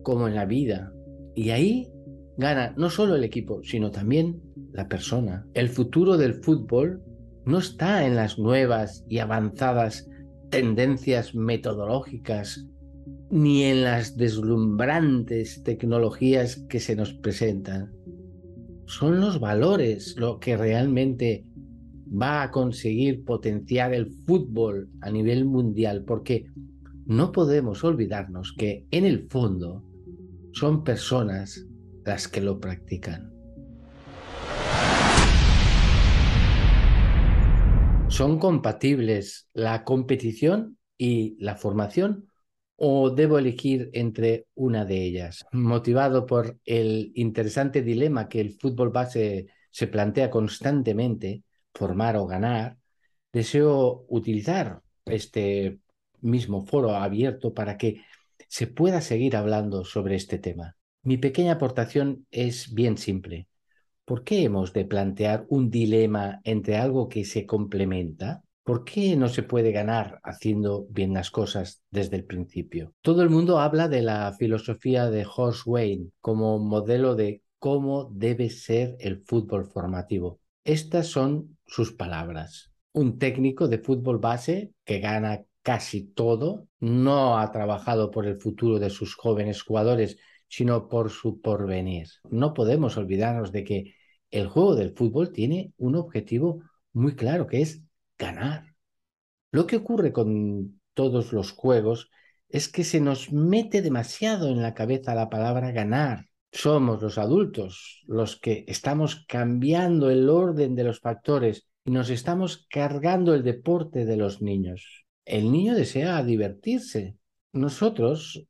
Speaker 1: como en la vida. Y ahí gana no solo el equipo, sino también la persona. El futuro del fútbol no está en las nuevas y avanzadas tendencias metodológicas ni en las deslumbrantes tecnologías que se nos presentan. Son los valores lo que realmente va a conseguir potenciar el fútbol a nivel mundial, porque no podemos olvidarnos que en el fondo son personas las que lo practican. ¿Son compatibles la competición y la formación o debo elegir entre una de ellas? Motivado por el interesante dilema que el fútbol base se plantea constantemente, formar o ganar, deseo utilizar este mismo foro abierto para que se pueda seguir hablando sobre este tema. Mi pequeña aportación es bien simple. ¿Por qué hemos de plantear un dilema entre algo que se complementa? ¿Por qué no se puede ganar haciendo bien las cosas desde el principio? Todo el mundo habla de la filosofía de Horst Wayne como modelo de cómo debe ser el fútbol formativo. Estas son sus palabras. Un técnico de fútbol base que gana casi todo, no ha trabajado por el futuro de sus jóvenes jugadores, sino por su porvenir. No podemos olvidarnos de que el juego del fútbol tiene un objetivo muy claro, que es ganar. Lo que ocurre con todos los juegos es que se nos mete demasiado en la cabeza la palabra ganar. Somos los adultos los que estamos cambiando el orden de los factores y nos estamos cargando el deporte de los niños el niño desea divertirse. Nosotros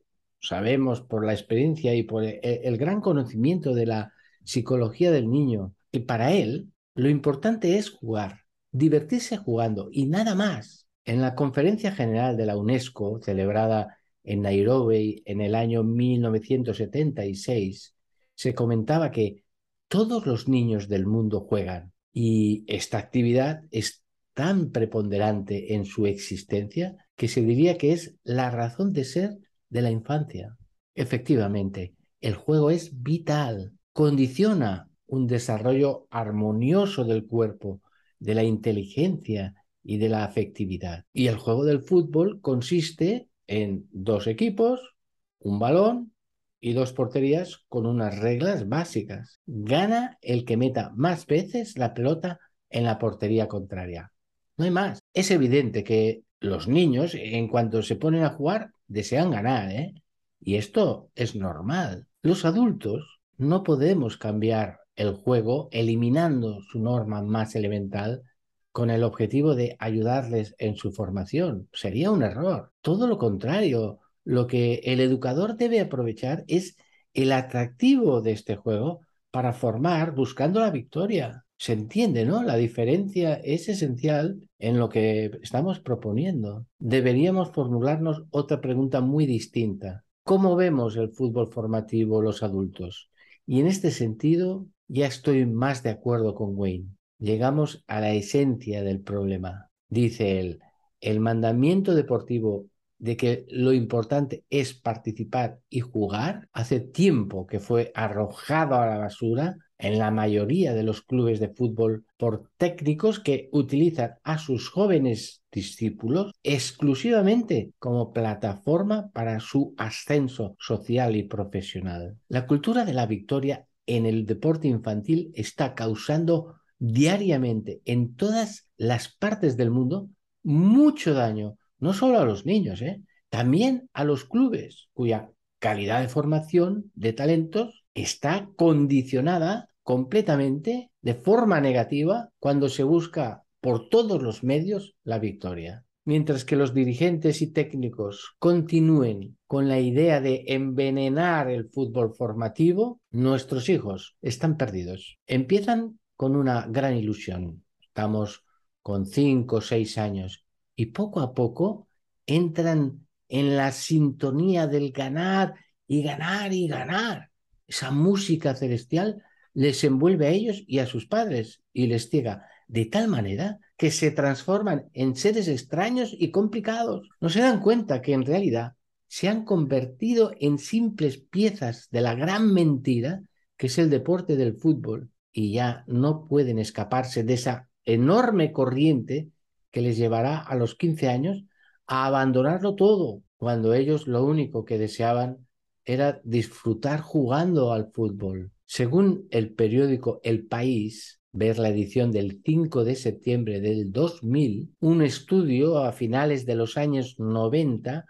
Speaker 1: sabemos por la experiencia y por e, el, gran conocimiento de la psicología del niño que para él lo importante es jugar, divertirse jugando y nada más. En la conferencia general de la UNESCO, celebrada en Nairobi en el año 1976, se comentaba que todos los niños del mundo juegan y esta actividad es tan preponderante en su existencia que se diría que es la razón de ser de la infancia. Efectivamente, el juego es vital, condiciona un desarrollo armonioso del cuerpo, de la inteligencia y de la afectividad. Y el juego del fútbol consiste en dos equipos, un balón y dos porterías con unas reglas básicas. Gana el que meta más veces la pelota en la portería contraria. No hay más. Es evidente que los niños, en cuanto se ponen a jugar, desean ganar, ¿eh? Y esto es normal. Los adultos no podemos cambiar el juego eliminando su norma más elemental con el objetivo de ayudarles en su formación. Sería un error. Todo lo contrario, lo que el educador debe aprovechar es el atractivo de este juego para formar buscando la victoria se entiende, ¿no? La diferencia es esencial en lo que estamos proponiendo. Deberíamos formularnos otra pregunta muy distinta. ¿Cómo vemos el fútbol formativo los adultos? Y en este sentido, ya estoy más de acuerdo con Wayne. Llegamos a la esencia del problema. Dice él, el mandamiento deportivo de que lo importante es participar y jugar, hace tiempo que fue arrojado a la basura en la mayoría de los clubes de fútbol por técnicos que utilizan a sus jóvenes discípulos exclusivamente como plataforma para su ascenso social y profesional. La cultura de la victoria en el deporte infantil está causando diariamente en todas las partes del mundo mucho daño, no solo a los niños, ¿eh? también a los clubes cuya calidad de formación de talentos está condicionada completamente de forma negativa cuando se busca por todos los medios la victoria. Mientras que los dirigentes y técnicos continúen con la idea de envenenar el fútbol formativo, nuestros hijos están perdidos. Empiezan con una gran ilusión. Estamos con cinco o seis años y poco a poco entran en la sintonía del ganar y ganar y ganar. Esa música celestial les envuelve a ellos y a sus padres y les ciega de tal manera que se transforman en seres extraños y complicados. No se dan cuenta que en realidad se han convertido en simples piezas de la gran mentira que es el deporte del fútbol y ya no pueden escaparse de esa enorme corriente que les llevará a los 15 años a abandonarlo todo, cuando ellos lo único que deseaban era disfrutar jugando al fútbol. Según el periódico El País, ver la edición del 5 de septiembre del 2000, un estudio a finales de los años 90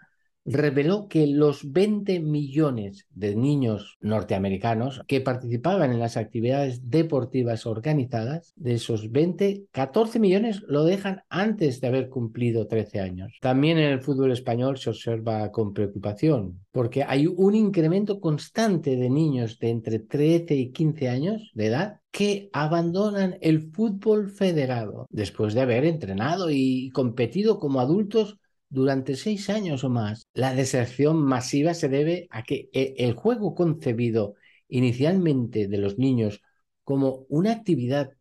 Speaker 1: reveló que los 20 millones de niños norteamericanos que participaban en las actividades deportivas organizadas, de esos 20, 14 millones lo dejan antes de haber cumplido 13 años. También en el fútbol español se observa con preocupación, porque hay un incremento constante de niños de entre 13 y 15 años de edad que abandonan el fútbol federado después de haber entrenado y competido como adultos durante seis años o más. La deserción masiva se debe a que e, el juego concebido inicialmente de los niños como una actividad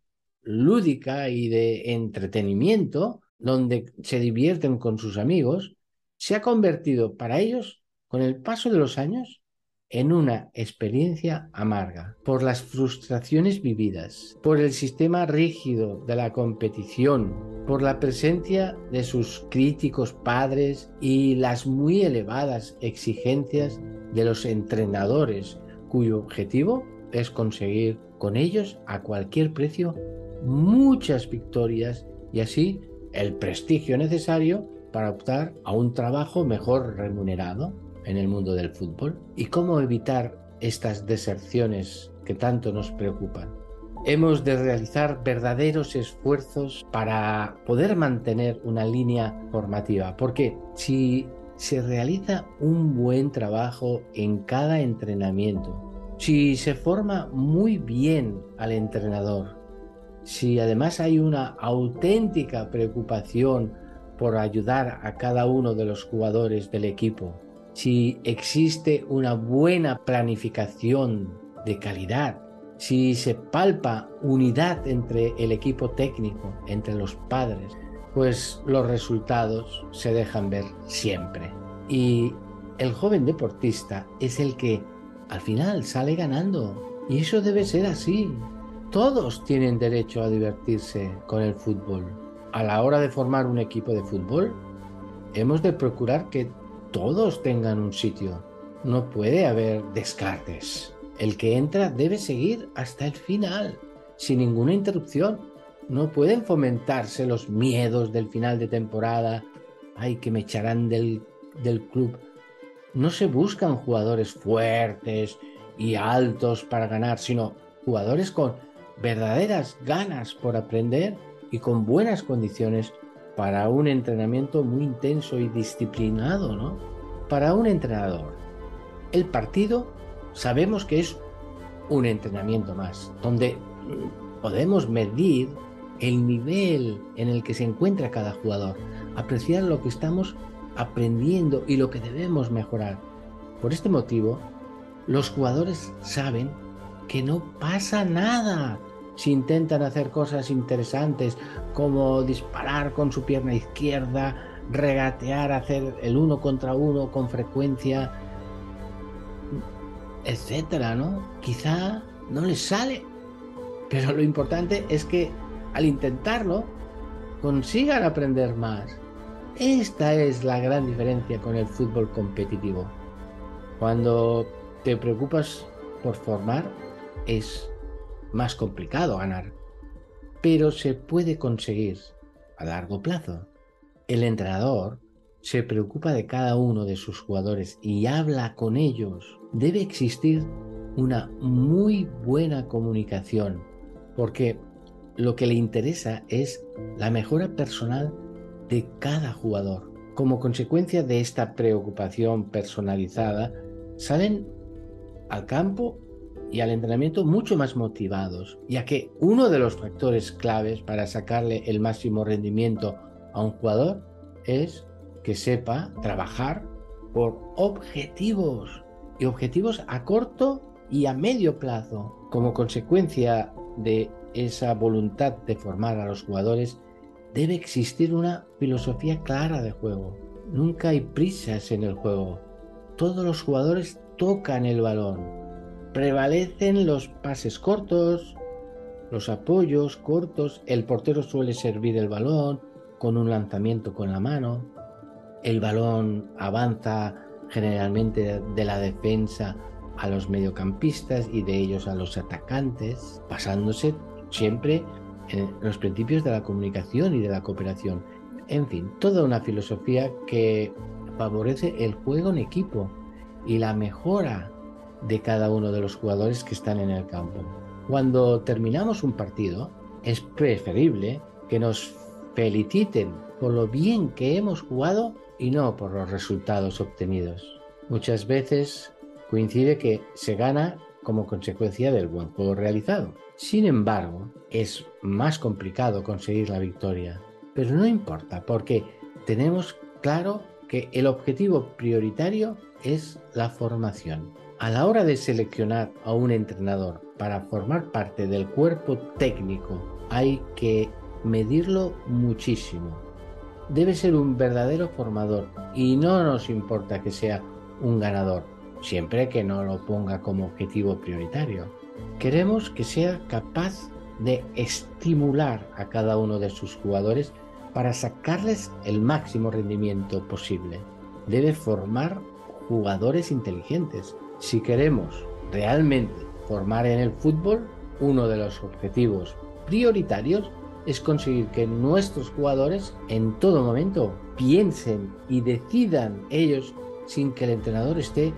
Speaker 1: lúdica y de entretenimiento, donde se divierten con sus amigos, se ha convertido para ellos, con el paso de los años, en una experiencia amarga por las frustraciones vividas, por el sistema rígido de la competición, por la presencia de sus críticos padres y las muy elevadas exigencias de los entrenadores, cuyo objetivo es conseguir con ellos a cualquier precio muchas victorias y así el prestigio necesario para optar a un trabajo mejor remunerado en el mundo del fútbol y cómo evitar estas deserciones que tanto nos preocupan. Hemos de realizar verdaderos esfuerzos para poder mantener una línea formativa, porque si se realiza un buen trabajo en cada entrenamiento, si se forma muy bien al entrenador, si además hay una auténtica preocupación por ayudar a cada uno de los jugadores del equipo, si existe una buena planificación de calidad, si se palpa unidad entre el equipo técnico, entre los padres, pues los resultados se dejan ver siempre. Y el joven deportista es el que al final sale ganando. Y eso debe ser así. Todos tienen derecho a divertirse con el fútbol. A la hora de formar un equipo de fútbol, hemos de procurar que todos tengan un sitio. No puede haber descartes. El que entra debe seguir hasta el final, sin ninguna interrupción. No pueden fomentarse los miedos del final de temporada. Ay, que me echarán del, del club. No se buscan jugadores fuertes y altos para ganar, sino jugadores con verdaderas ganas por aprender y con buenas condiciones para un entrenamiento muy intenso y disciplinado, ¿no? Para un entrenador, el partido sabemos que es un entrenamiento más, donde podemos medir el nivel en el que se encuentra cada jugador, apreciar lo que estamos aprendiendo y lo que debemos mejorar. Por este motivo, los jugadores saben que no pasa nada si intentan hacer cosas interesantes como disparar con su pierna izquierda, regatear, hacer el uno contra uno con frecuencia, etcétera, ¿no? Quizá no les sale, pero lo importante es que al intentarlo consigan aprender más. Esta es la gran diferencia con el fútbol competitivo. Cuando te preocupas por formar, es más complicado ganar, pero se puede conseguir a largo plazo. El entrenador se preocupa de cada uno de sus jugadores y habla con ellos. Debe existir una muy buena comunicación, porque lo que le interesa es la mejora personal de cada jugador. Como consecuencia de esta preocupación personalizada, salen al campo y al entrenamiento mucho más motivados, ya que uno de los factores claves para sacarle el máximo rendimiento a un jugador es que sepa trabajar por objetivos y objetivos a corto y a medio plazo. Como consecuencia de esa voluntad de formar a los jugadores, debe existir una filosofía clara de juego. Nunca hay prisas en el juego. Todos los jugadores tocan el balón, prevalecen los pases cortos, los apoyos cortos, el portero suele servir el balón con un lanzamiento con la mano, el balón avanza generalmente de la defensa a los mediocampistas y de ellos a los atacantes, pasándose siempre en los principios de la comunicación y de la cooperación. En fin, toda una filosofía que favorece el juego en equipo y la mejora de cada uno de los jugadores que están en el campo. Cuando terminamos un partido, es preferible que nos feliciten por lo bien que hemos jugado y no por los resultados obtenidos. Muchas veces coincide que se gana como consecuencia del buen juego realizado. Sin embargo, es más complicado conseguir la victoria. Pero no importa, porque tenemos claro que el objetivo prioritario es la formación. A la hora de seleccionar a un entrenador para formar parte del cuerpo técnico, hay que medirlo muchísimo. Debe ser un verdadero formador y no nos importa que sea un ganador, siempre que no lo ponga como objetivo prioritario. Queremos que sea capaz de estimular a cada uno de sus jugadores para sacarles el máximo rendimiento posible. Debe formar jugadores inteligentes. Si queremos realmente formar en el fútbol, uno de los objetivos prioritarios es conseguir que nuestros jugadores en todo momento piensen y decidan ellos sin que el entrenador esté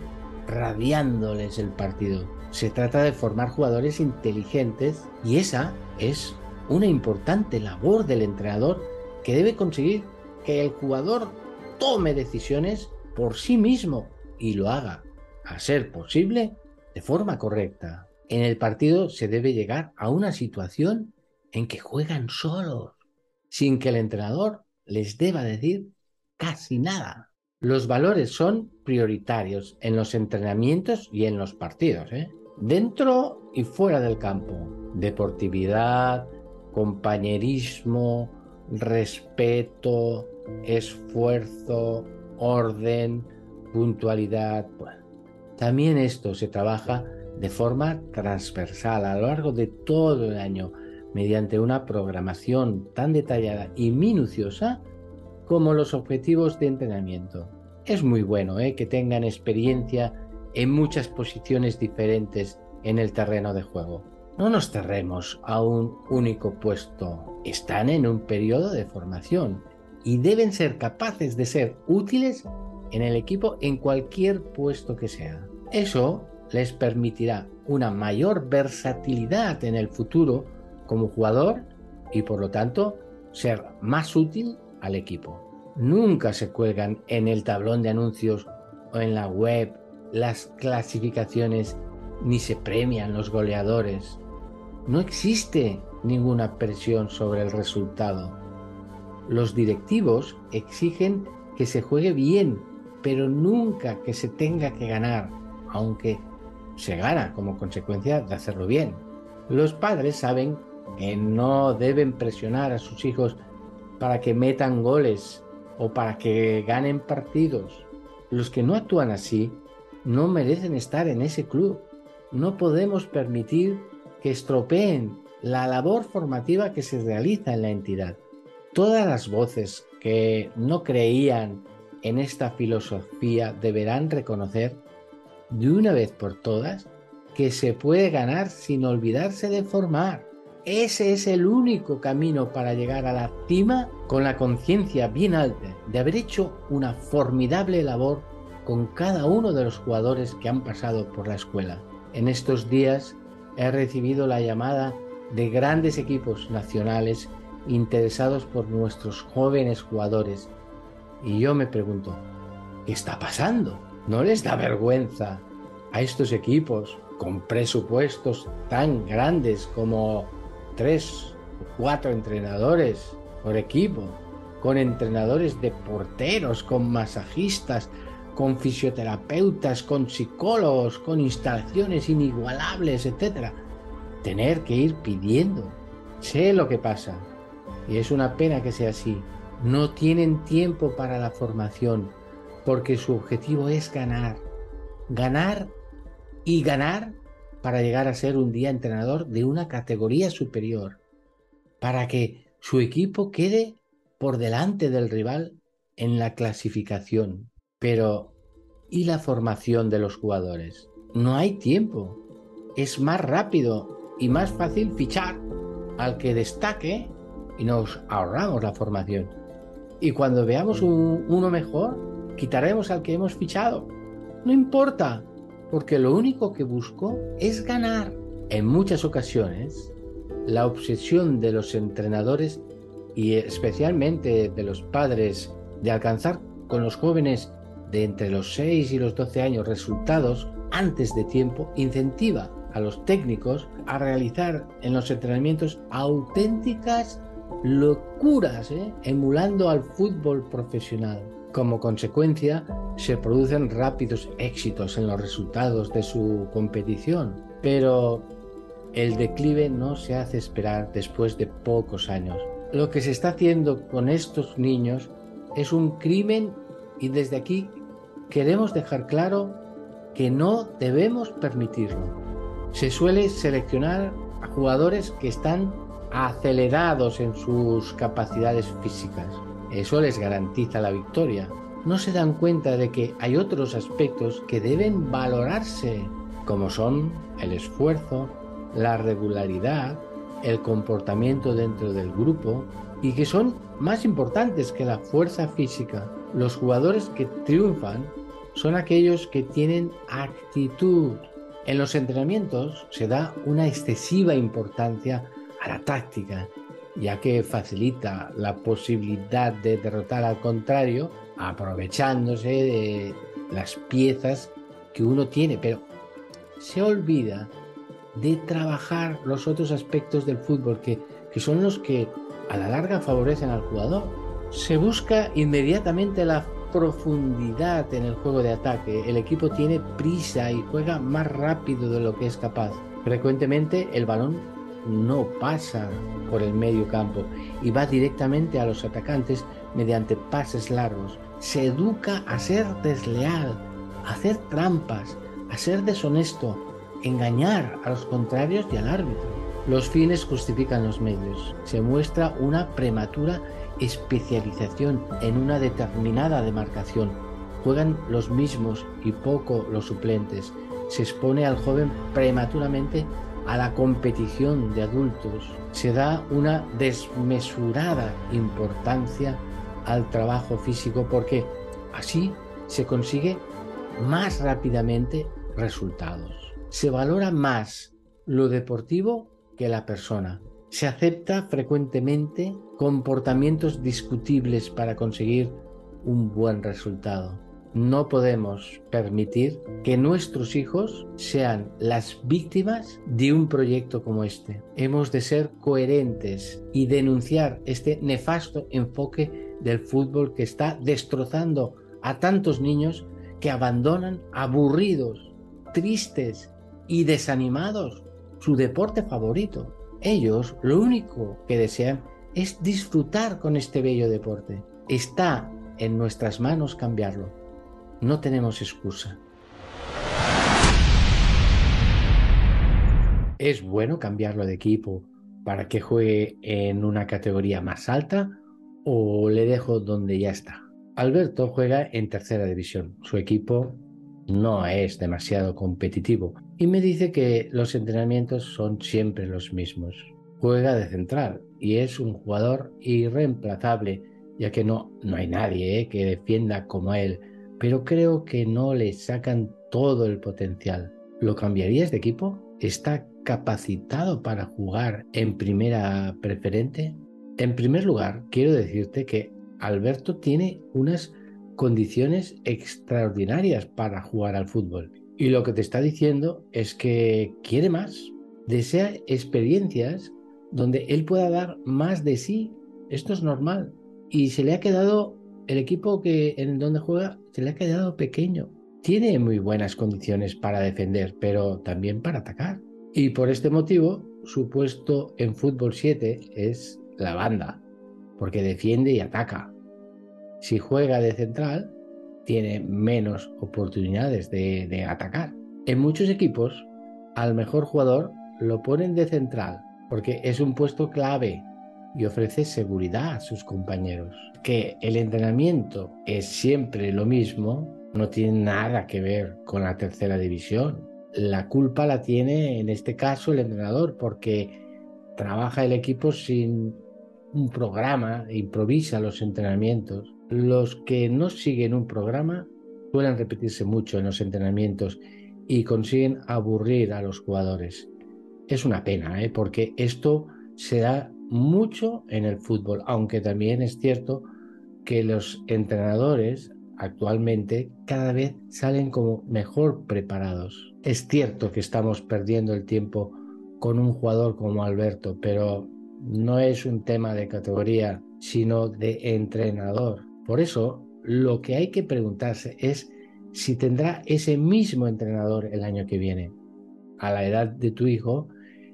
Speaker 1: radiándoles el partido. Se trata de formar jugadores inteligentes y esa es una importante labor del entrenador que debe conseguir que el jugador tome decisiones por sí mismo y lo haga, a ser posible, de forma correcta. En el partido se debe llegar a una situación en que juegan solos, sin que el entrenador les deba decir casi nada. Los valores son prioritarios en los entrenamientos y en los partidos, ¿eh? dentro y fuera del campo. Deportividad, compañerismo, respeto, esfuerzo, orden, puntualidad. También esto se trabaja de forma transversal a lo largo de todo el año mediante una programación tan detallada y minuciosa como los objetivos de entrenamiento. Es muy bueno ¿eh? que tengan experiencia en muchas posiciones diferentes en el terreno de juego. No nos cerremos a un único puesto. Están en un periodo de formación y deben ser capaces de ser útiles en el equipo en cualquier puesto que sea. Eso les permitirá una mayor versatilidad en el futuro como jugador y por lo tanto ser más útil al equipo. Nunca se cuelgan en el tablón de anuncios o en la web las clasificaciones ni se premian los goleadores. No existe ninguna presión sobre el resultado. Los directivos exigen que se juegue bien, pero nunca que se tenga que ganar, aunque se gana como consecuencia de hacerlo bien. Los padres saben que no deben presionar a sus hijos para que metan goles o para que ganen partidos. Los que no actúan así no merecen estar en ese club. No podemos permitir que estropeen la labor formativa que se realiza en la entidad. Todas las voces que no creían en esta filosofía deberán reconocer de una vez por todas que se puede ganar sin olvidarse de formar. Ese es el único camino para llegar a la cima con la conciencia bien alta de haber hecho una formidable labor con cada uno de los jugadores que han pasado por la escuela. En estos días he recibido la llamada de grandes equipos nacionales interesados por nuestros jóvenes jugadores. Y yo me pregunto, ¿qué está pasando? ¿No les da vergüenza a estos equipos con presupuestos tan grandes como tres o cuatro entrenadores por equipo, con entrenadores de porteros, con masajistas, con fisioterapeutas, con psicólogos, con instalaciones inigualables, etc. Tener que ir pidiendo. Sé lo que pasa. Y es una pena que sea así. No tienen tiempo para la formación porque su objetivo es ganar. Ganar y ganar para llegar a ser un día entrenador de una categoría superior, para que su equipo quede por delante del rival en la clasificación. Pero, ¿y la formación de los jugadores? No hay tiempo. Es más rápido y más fácil fichar al que destaque y nos ahorramos la formación. Y cuando veamos uno mejor, quitaremos al que hemos fichado. No importa, porque lo único que busco es ganar. En muchas ocasiones, la obsesión de los entrenadores y especialmente de los padres de alcanzar con los jóvenes de entre los 6 y los 12 años resultados antes de tiempo incentiva a los técnicos a realizar en los entrenamientos auténticas locuras, ¿eh? emulando al fútbol profesional. Como consecuencia, se producen rápidos éxitos en los resultados de su competición, pero el declive no se hace esperar después de pocos años. Lo que se está haciendo con estos niños es un crimen y desde aquí queremos dejar claro que no debemos permitirlo. Se suele seleccionar a jugadores que están acelerados en sus capacidades físicas. Eso les garantiza la victoria. No se dan cuenta de que hay otros aspectos que deben valorarse, como son el esfuerzo, la regularidad, el comportamiento dentro del grupo y que son más importantes que la fuerza física. Los jugadores que triunfan son aquellos que tienen actitud. En los entrenamientos se da una excesiva importancia la táctica, ya que facilita la posibilidad de derrotar al contrario aprovechándose de las piezas que uno tiene, pero se olvida de trabajar los otros aspectos del fútbol que, que son los que a la larga favorecen al jugador. Se busca inmediatamente la profundidad en el juego de ataque. El equipo tiene prisa y juega más rápido de lo que es capaz. Frecuentemente el balón no pasa por el medio campo y va directamente a los atacantes mediante pases largos. Se educa a ser desleal, a hacer trampas, a ser deshonesto, engañar a los contrarios y al árbitro. Los fines justifican los medios. Se muestra una prematura especialización en una determinada demarcación. Juegan los mismos y poco los suplentes. Se expone al joven prematuramente a la competición de adultos. Se da una desmesurada importancia al trabajo físico porque así se consigue más rápidamente resultados. Se valora más lo deportivo que la persona. Se acepta frecuentemente comportamientos discutibles para conseguir un buen resultado. No podemos permitir que nuestros hijos sean las víctimas de un proyecto como este. Hemos de ser coherentes y denunciar este nefasto enfoque del fútbol que está destrozando a tantos niños que abandonan aburridos, tristes y desanimados su deporte favorito. Ellos lo único que desean es disfrutar con este bello deporte. Está en nuestras manos cambiarlo. No tenemos excusa. ¿Es bueno cambiarlo de equipo para que juegue en una categoría más alta o le dejo donde ya está? Alberto juega en tercera división. Su equipo no es demasiado competitivo y me dice que los entrenamientos son siempre los mismos. Juega de central y es un jugador irreemplazable, ya que no, no hay nadie eh, que defienda como él, pero creo que no le sacan todo el potencial. ¿Lo cambiarías de equipo? ¿Está capacitado para jugar en primera preferente? En primer lugar, quiero decirte que Alberto tiene unas condiciones extraordinarias para jugar al fútbol. Y lo que te está diciendo es que quiere más, desea experiencias donde él pueda dar más de sí. Esto es normal. Y se le ha quedado el equipo que en donde juega se le ha quedado pequeño. Tiene muy buenas condiciones para defender, pero también para atacar. Y por este motivo, su puesto en fútbol 7 es la banda, porque defiende y ataca. Si juega de central, tiene menos oportunidades de, atacar. En muchos equipos, al mejor jugador lo ponen de central, porque es un puesto clave y ofrece seguridad a sus compañeros. Que el entrenamiento es siempre lo mismo no tiene nada que ver con la tercera división. La culpa la tiene en este caso el entrenador porque trabaja el equipo sin un programa, improvisa los entrenamientos. Los que no siguen un programa suelen repetirse mucho en los entrenamientos y consiguen aburrir a los jugadores. Es una pena, ¿eh? porque esto se da mucho en el fútbol, aunque también es cierto que los entrenadores actualmente cada vez salen como mejor preparados. Es cierto que estamos perdiendo el tiempo con un jugador como Alberto, pero no es un tema de categoría, sino de entrenador. Por eso, lo que hay que preguntarse es si tendrá ese mismo entrenador el año que viene. A la edad de tu hijo,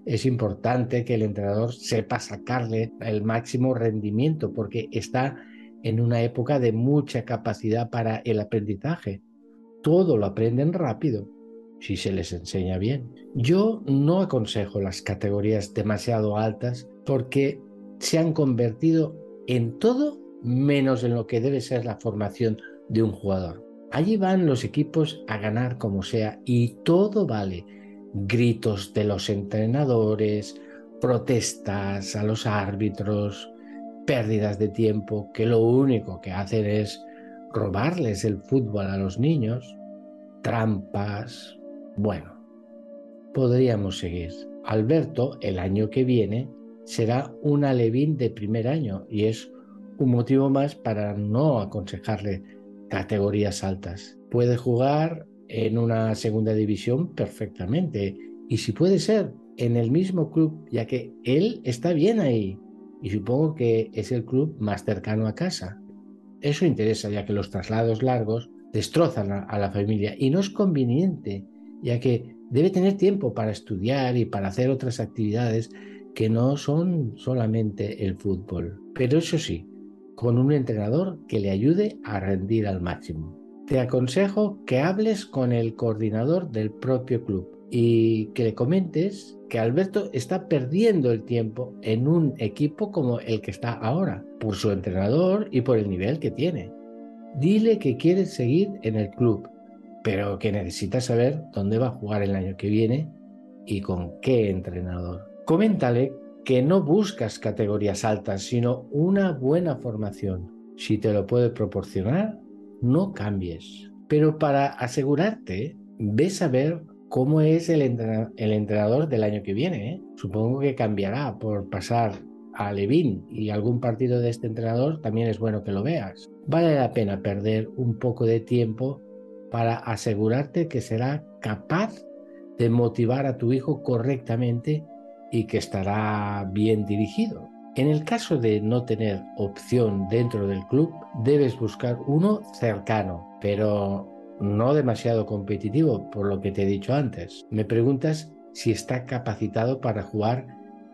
Speaker 1: es importante que el entrenador sepa sacarle el máximo rendimiento porque está en una época de mucha capacidad para el aprendizaje. Todo lo aprenden rápido si se les enseña bien. Yo no aconsejo las categorías demasiado altas porque se han convertido en todo menos en lo que debe ser la formación de un jugador. Allí van los equipos a ganar como sea y todo vale. Gritos de los entrenadores, protestas a los árbitros, pérdidas de tiempo que lo único que hacen es robarles el fútbol a los niños, trampas. Bueno, podríamos seguir. Alberto, el año que viene, será un alevín de primer año y es un motivo más para no aconsejarle categorías altas. Puede jugar en una segunda división perfectamente y si puede ser en el mismo club, ya que él está bien ahí y supongo que es el club más cercano a casa. Eso interesa ya que los traslados largos destrozan a, la familia y no es conveniente, ya que debe tener tiempo para estudiar y para hacer otras actividades que no son solamente el fútbol. Pero eso sí, con un entrenador que le ayude a rendir al máximo. Te aconsejo que hables con el coordinador del propio club y que le comentes que Alberto está perdiendo el tiempo en un equipo como el que está ahora, por su entrenador y por el nivel que tiene. Dile que quiere seguir en el club, pero que necesita saber dónde va a jugar el año que viene y con qué entrenador. Coméntale que no buscas categorías altas, sino una buena formación. Si te lo puede proporcionar, no cambies. Pero para asegurarte, ves a ver cómo es el, entrenador del año que viene. ¿eh? Supongo que cambiará por pasar a Levin y algún partido de este entrenador también es bueno que lo veas. Vale la pena perder un poco de tiempo para asegurarte que será capaz de motivar a tu hijo correctamente y que estará bien dirigido. En el caso de no tener opción dentro del club, debes buscar uno cercano, pero no demasiado competitivo, por lo que te he dicho antes. Me preguntas si está capacitado para jugar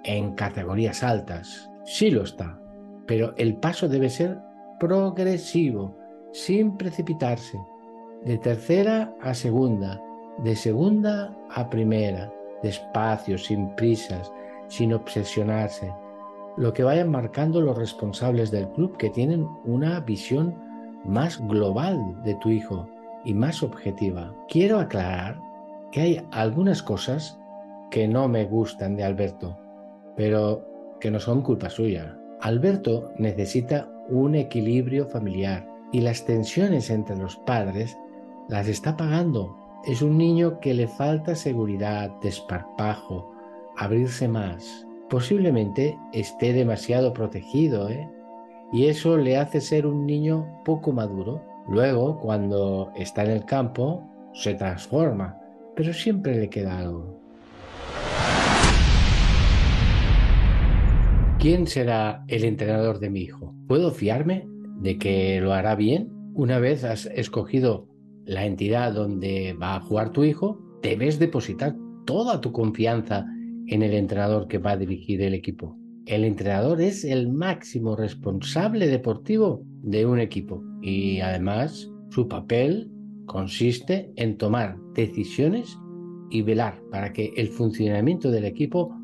Speaker 1: en categorías altas. Sí lo está, pero el paso debe ser progresivo, sin precipitarse, de tercera a segunda, de segunda a primera, despacio, sin prisas, sin obsesionarse, lo que vayan marcando los responsables del club que tienen una visión más global de tu hijo y más objetiva. Quiero aclarar que hay algunas cosas que no me gustan de Alberto, pero que no son culpa suya. Alberto necesita un equilibrio familiar y las tensiones entre los padres las está pagando es un niño que le falta seguridad, desparpajo, abrirse más. Posiblemente esté demasiado protegido, ¿eh? Y eso le hace ser un niño poco maduro. Luego, cuando está en el campo, se transforma, pero siempre le queda algo. ¿Quién será el entrenador de mi hijo? ¿Puedo fiarme de que lo hará bien? Una vez has escogido la entidad donde va a jugar tu hijo, debes depositar toda tu confianza en el entrenador que va a dirigir el equipo. El entrenador es el máximo responsable deportivo de un equipo y además su papel consiste en tomar decisiones y velar para que el funcionamiento del equipo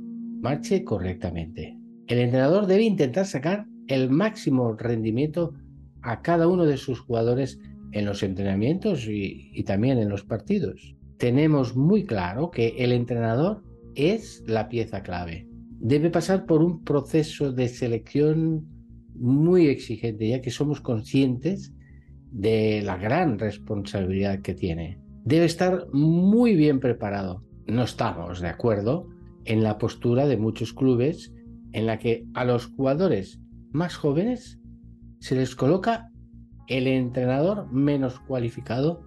Speaker 1: marche correctamente. El entrenador debe intentar sacar el máximo rendimiento a cada uno de sus jugadores en los entrenamientos y, también en los partidos. Tenemos muy claro que el entrenador es la pieza clave. debe pasar por un proceso de selección muy exigente, ya que somos conscientes de la gran responsabilidad que tiene. Debe estar muy bien preparado. No estamos de acuerdo en la postura de muchos clubes en la que a los jugadores más jóvenes se les coloca el entrenador menos cualificado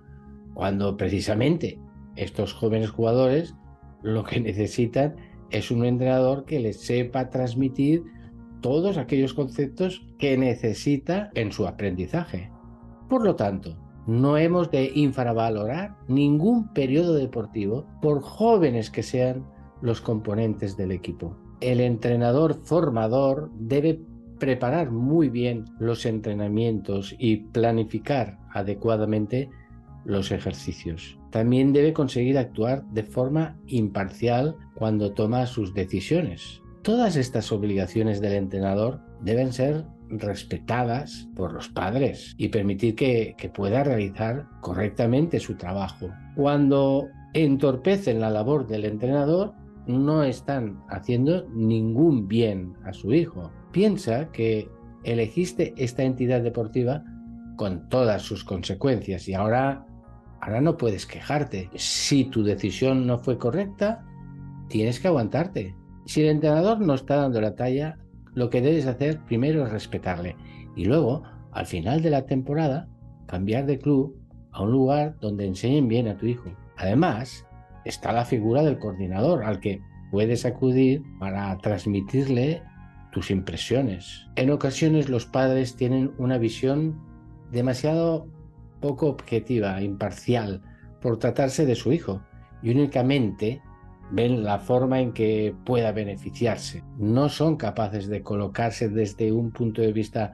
Speaker 1: cuando precisamente estos jóvenes jugadores lo que necesitan es un entrenador que les sepa transmitir todos aquellos conceptos que necesita en su aprendizaje. Por lo tanto, no hemos de infravalorar ningún periodo deportivo por jóvenes que sean los componentes del equipo. El entrenador formador debe preparar muy bien los entrenamientos y planificar adecuadamente los ejercicios. También debe conseguir actuar de forma imparcial cuando toma sus decisiones. Todas estas obligaciones del entrenador deben ser respetadas por los padres y permitir que, pueda realizar correctamente su trabajo. Cuando entorpecen la labor del entrenador, no están haciendo ningún bien a su hijo. Piensa que elegiste esta entidad deportiva con todas sus consecuencias y ahora, ahora no puedes quejarte. Si tu decisión no fue correcta, tienes que aguantarte. Si el entrenador no está dando la talla, lo que debes hacer primero es respetarle y luego, al final de la temporada, cambiar de club a un lugar donde enseñen bien a tu hijo. Además, está la figura del coordinador al que puedes acudir para transmitirle tus impresiones. En ocasiones los padres tienen una visión demasiado poco objetiva, imparcial, por tratarse de su hijo y únicamente ven la forma en que pueda beneficiarse. No son capaces de colocarse desde un punto de vista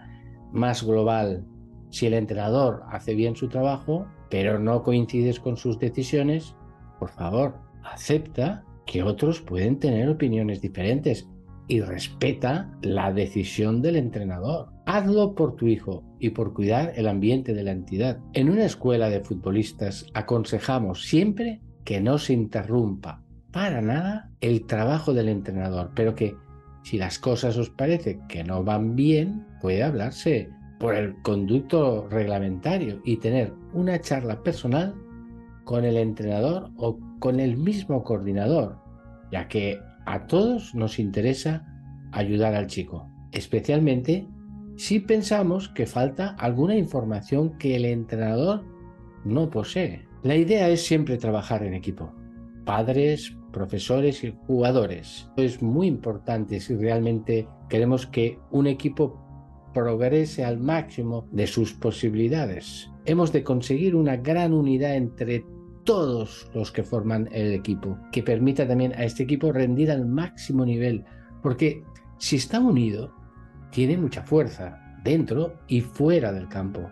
Speaker 1: más global. Si el entrenador hace bien su trabajo, pero no coincides con sus decisiones, por favor, acepta que otros pueden tener opiniones diferentes y respeta la decisión del entrenador. Hazlo por tu hijo y por cuidar el ambiente de la entidad. En una escuela de futbolistas aconsejamos siempre que no se interrumpa para nada el trabajo del entrenador, pero que si las cosas os parece que no van bien, puede hablarse por el conducto reglamentario y tener una charla personal con el entrenador o con el mismo coordinador, ya que a todos nos interesa ayudar al chico, especialmente si pensamos que falta alguna información que el entrenador no posee. La idea es siempre trabajar en equipo. Padres, profesores y jugadores. Es muy importante si realmente queremos que un equipo progrese al máximo de sus posibilidades. Hemos de conseguir una gran unidad entre todos los que forman el equipo, que permita también a este equipo rendir al máximo nivel, porque si está unido, tiene mucha fuerza dentro y fuera del campo.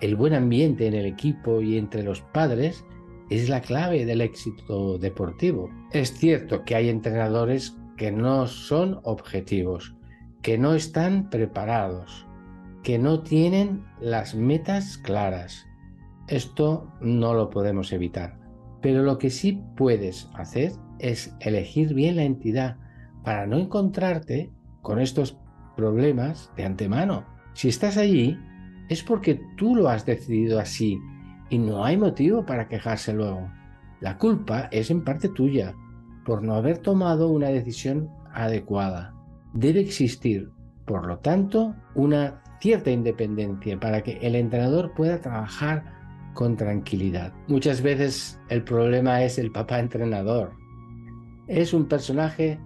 Speaker 1: El buen ambiente en el equipo y entre los padres es la clave del éxito deportivo. Es cierto que hay entrenadores que no son objetivos, que no están preparados, que no tienen las metas claras. Esto no lo podemos evitar. Pero lo que sí puedes hacer es elegir bien la entidad para no encontrarte con estos problemas de antemano. Si estás allí, es porque tú lo has decidido así y no hay motivo para quejarse luego. La culpa es en parte tuya por no haber tomado una decisión adecuada. Debe existir, por lo tanto, una cierta independencia para que el entrenador pueda trabajar con tranquilidad. Muchas veces el problema es el papá entrenador. Es un personaje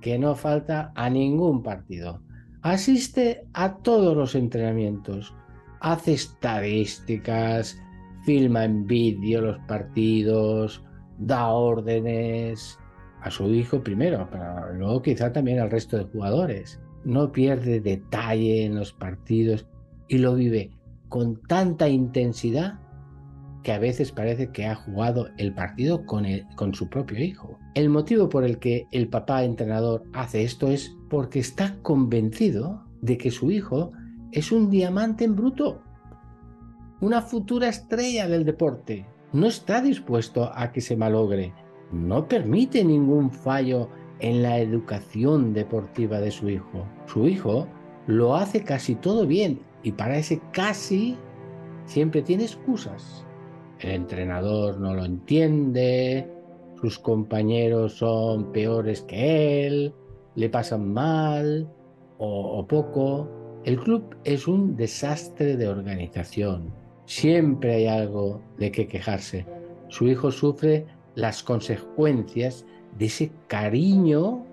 Speaker 1: que no falta a ningún partido. Asiste a todos los entrenamientos, hace estadísticas, filma en vídeo los partidos, da órdenes a su hijo primero, pero luego quizá también al resto de jugadores. No pierde detalle en los partidos y lo vive con tanta intensidad que a veces parece que ha jugado el partido con, con su propio hijo. El motivo por el que el papá entrenador hace esto es porque está convencido de que su hijo es un diamante en bruto una futura estrella del deporte. No está dispuesto a que se malogre. No permite ningún fallo en la educación deportiva de su hijo. Su hijo lo hace casi todo bien y para ese casi siempre tiene excusas. El entrenador no lo entiende, sus compañeros son peores que él, le pasan mal o, poco. El club es un desastre de organización. Siempre hay algo de qué quejarse. Su hijo sufre las consecuencias de ese cariño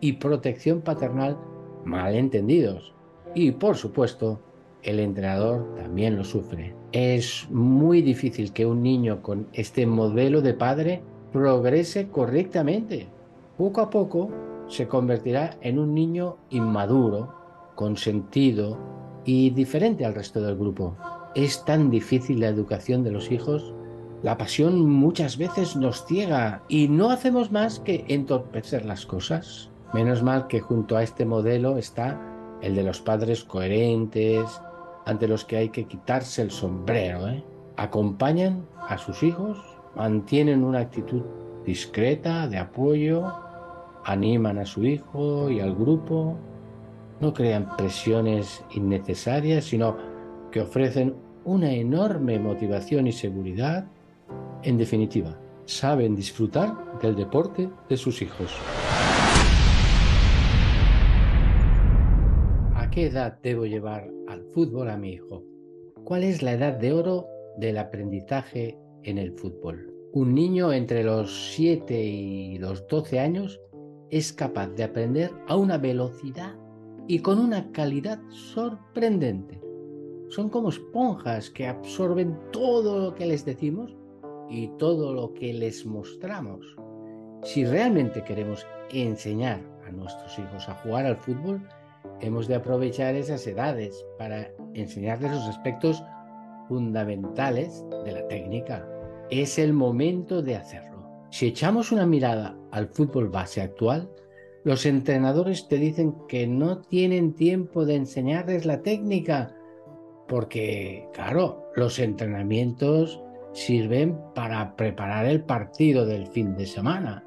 Speaker 1: y protección paternal mal entendidos. Y por supuesto, el entrenador también lo sufre. Es muy difícil que un niño con este modelo de padre progrese correctamente. Poco a poco se convertirá en un niño inmaduro, consentido y diferente al resto del grupo. Es tan difícil la educación de los hijos. La pasión muchas veces nos ciega y no hacemos más que entorpecer las cosas. Menos mal que junto a este modelo está el de los padres coherentes, ante los que hay que quitarse el sombrero. ¿eh? Acompañan a sus hijos mantienen una actitud discreta de apoyo, animan a su hijo y al grupo, no crean presiones innecesarias, sino que ofrecen una enorme motivación y seguridad. En definitiva, saben disfrutar del deporte de sus hijos. ¿A qué edad debo llevar al fútbol a mi hijo? ¿Cuál es la edad de oro del aprendizaje en el fútbol. Un niño entre los 7 y los 12 años es capaz de aprender a una velocidad y con una calidad sorprendente. Son como esponjas que absorben todo lo que les decimos y todo lo que les mostramos. Si realmente queremos enseñar a nuestros hijos a jugar al fútbol, hemos de aprovechar esas edades para enseñarles los aspectos fundamentales de la técnica es el momento de hacerlo. Si echamos una mirada al fútbol base actual, los entrenadores te dicen que no tienen tiempo de enseñarles la técnica, porque, claro, los entrenamientos sirven para preparar el partido del fin de semana.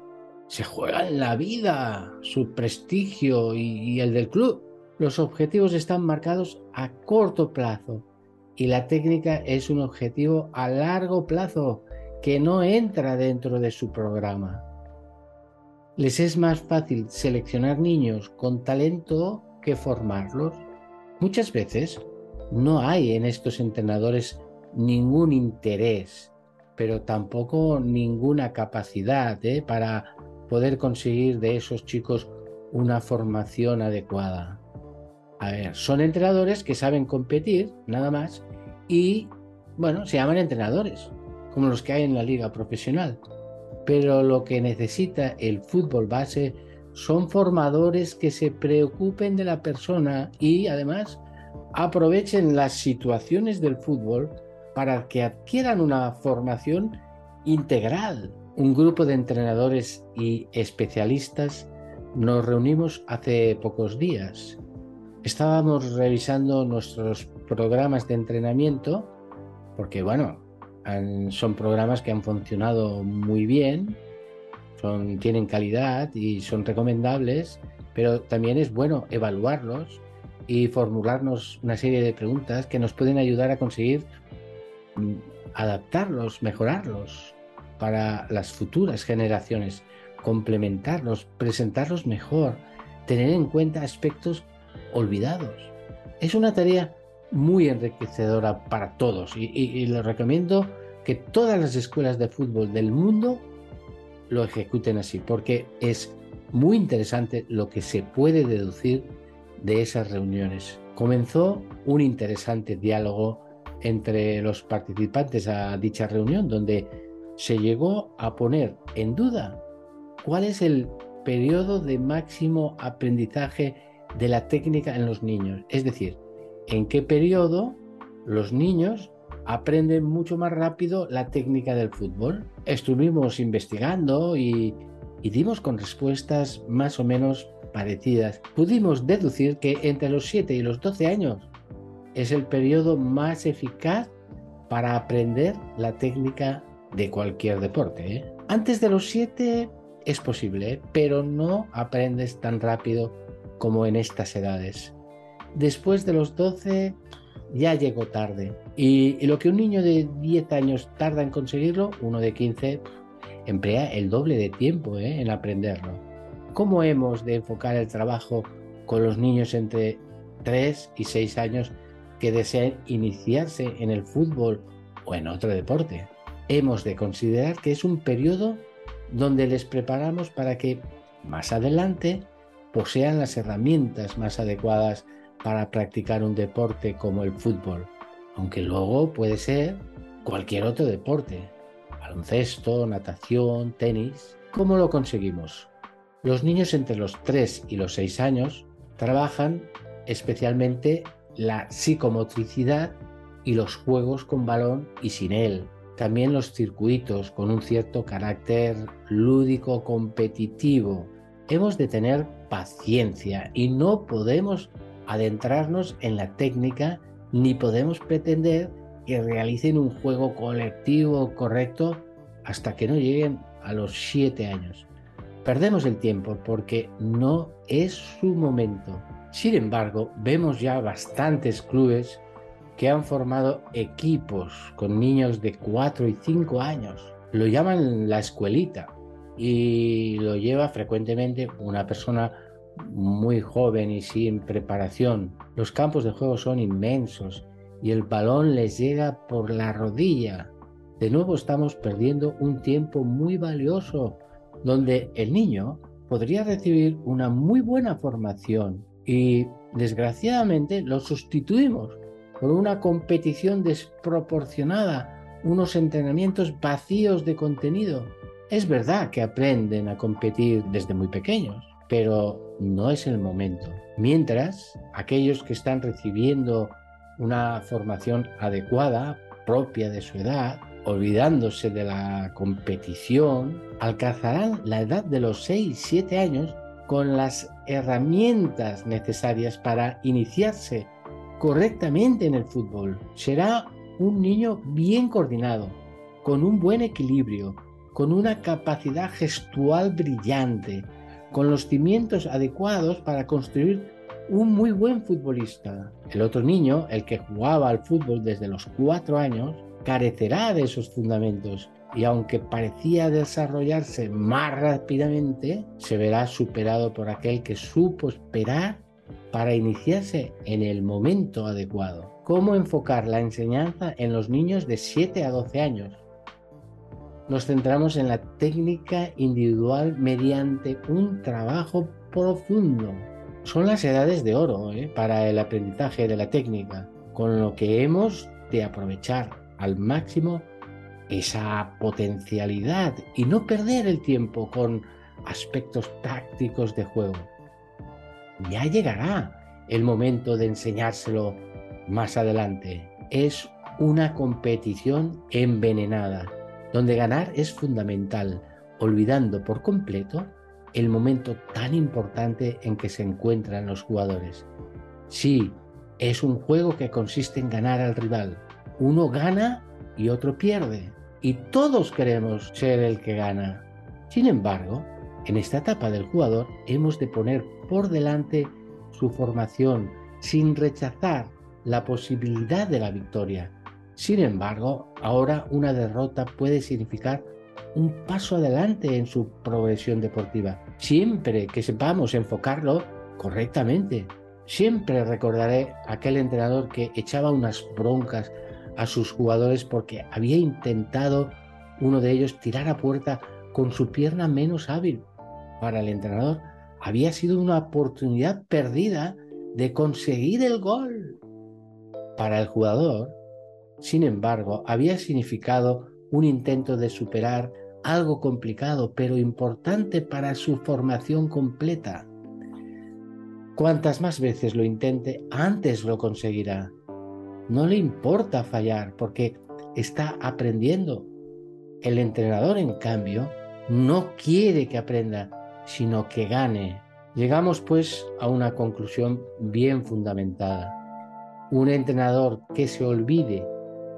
Speaker 1: Se juegan la vida, su prestigio y, el del club. Los objetivos están marcados a corto plazo y la técnica es un objetivo a largo plazo que no entra dentro de su programa. Les es más fácil seleccionar niños con talento que formarlos. Muchas veces no hay en estos entrenadores ningún interés, pero tampoco ninguna capacidad ¿eh? para poder conseguir de esos chicos una formación adecuada. Son entrenadores que saben competir, nada más, y, bueno, se llaman entrenadores como los que hay en la liga profesional. Pero lo que necesita el fútbol base son formadores que se preocupen de la persona y además aprovechen las situaciones del fútbol para que adquieran una formación integral. Un grupo de entrenadores y especialistas nos reunimos hace pocos días. Estábamos revisando nuestros programas de entrenamiento porque, bueno, son programas que han funcionado muy bien, son, tienen calidad y son recomendables, pero también es bueno evaluarlos y formularnos una serie de preguntas que nos pueden ayudar a conseguir mm, adaptarlos, mejorarlos para las futuras generaciones, complementarlos, presentarlos mejor, tener en cuenta aspectos olvidados. Es una tarea muy enriquecedora para todos y, y, les recomiendo que todas las escuelas de fútbol del mundo lo ejecuten así, porque es muy interesante lo que se puede deducir de esas reuniones. Comenzó un interesante diálogo entre los participantes a dicha reunión, donde se llegó a poner en duda cuál es el periodo de máximo aprendizaje de la técnica en los niños. Es decir, en qué periodo los niños aprenden mucho más rápido la técnica del fútbol. Estuvimos investigando y, dimos con respuestas más o menos parecidas. Pudimos deducir que entre los 7 y los 12 años es el periodo más eficaz para aprender la técnica de cualquier deporte. ¿eh? Antes de los 7 es posible, pero no aprendes tan rápido como en estas edades. Después de los 12 ya llegó tarde. Y, lo que un niño de 10 años tarda en conseguirlo, uno de 15 emplea el doble de tiempo ¿eh? en aprenderlo. ¿Cómo hemos de enfocar el trabajo con los niños entre 3 y 6 años que desean iniciarse en el fútbol o en otro deporte? Hemos de considerar que es un periodo donde les preparamos para que más adelante posean las herramientas más adecuadas para practicar un deporte como el fútbol, aunque luego puede ser cualquier otro deporte, baloncesto, natación, tenis. ¿Cómo lo conseguimos? Los niños entre los 3 y los 6 años trabajan especialmente la psicomotricidad y los juegos con balón y sin él. También los circuitos con un cierto carácter lúdico competitivo. Hemos de tener paciencia y no podemos adentrarnos en la técnica ni podemos pretender que realicen un juego colectivo correcto hasta que no lleguen a los siete años. Perdemos el tiempo porque no es su momento. Sin embargo, vemos ya bastantes clubes que han formado equipos con niños de 4 y 5 años. Lo llaman la escuelita y lo lleva frecuentemente una persona muy joven y sin preparación. Los campos de juego son inmensos y el balón les llega por la rodilla. De nuevo estamos perdiendo un tiempo muy valioso donde el niño podría recibir una muy buena formación y desgraciadamente lo sustituimos por una competición desproporcionada, unos entrenamientos vacíos de contenido. Es verdad que aprenden a competir desde muy pequeños, pero no es el momento. Mientras, aquellos que están recibiendo una formación adecuada, propia de su edad, olvidándose de la competición, alcanzarán la edad de los 6-7 años con las herramientas necesarias para iniciarse correctamente en el fútbol. Será un niño bien coordinado, con un buen equilibrio, con una capacidad gestual brillante, con los cimientos adecuados para construir un muy buen futbolista. El otro niño, el que jugaba al fútbol desde los cuatro años, carecerá de esos fundamentos y aunque parecía desarrollarse más rápidamente, se verá superado por aquel que supo esperar para iniciarse en el momento adecuado. ¿Cómo enfocar la enseñanza en los niños de 7 a 12 años? Nos centramos en la técnica individual mediante un trabajo profundo. Son las edades de oro ¿eh? para el aprendizaje de la técnica, con lo que hemos de aprovechar al máximo esa potencialidad y no perder el tiempo con aspectos tácticos de juego. Ya llegará el momento de enseñárselo más adelante. Es una competición envenenada donde ganar es fundamental, olvidando por completo el momento tan importante en que se encuentran los jugadores. Sí, es un juego que consiste en ganar al rival. Uno gana y otro pierde. Y todos queremos ser el que gana. Sin embargo, en esta etapa del jugador hemos de poner por delante su formación sin rechazar la posibilidad de la victoria sin embargo, ahora una derrota puede significar un paso adelante en su progresión deportiva, siempre que sepamos enfocarlo correctamente. Siempre recordaré aquel entrenador que echaba unas broncas a sus jugadores porque había intentado uno de ellos tirar a puerta con su pierna menos hábil. Para el entrenador había sido una oportunidad perdida de conseguir el gol. Para el jugador sin embargo, había significado un intento de superar algo complicado pero importante para su formación completa. Cuantas más veces lo intente, antes lo conseguirá. No le importa fallar porque está aprendiendo. El entrenador, en cambio, no quiere que aprenda, sino que gane. Llegamos pues a una conclusión bien fundamentada. Un entrenador que se olvide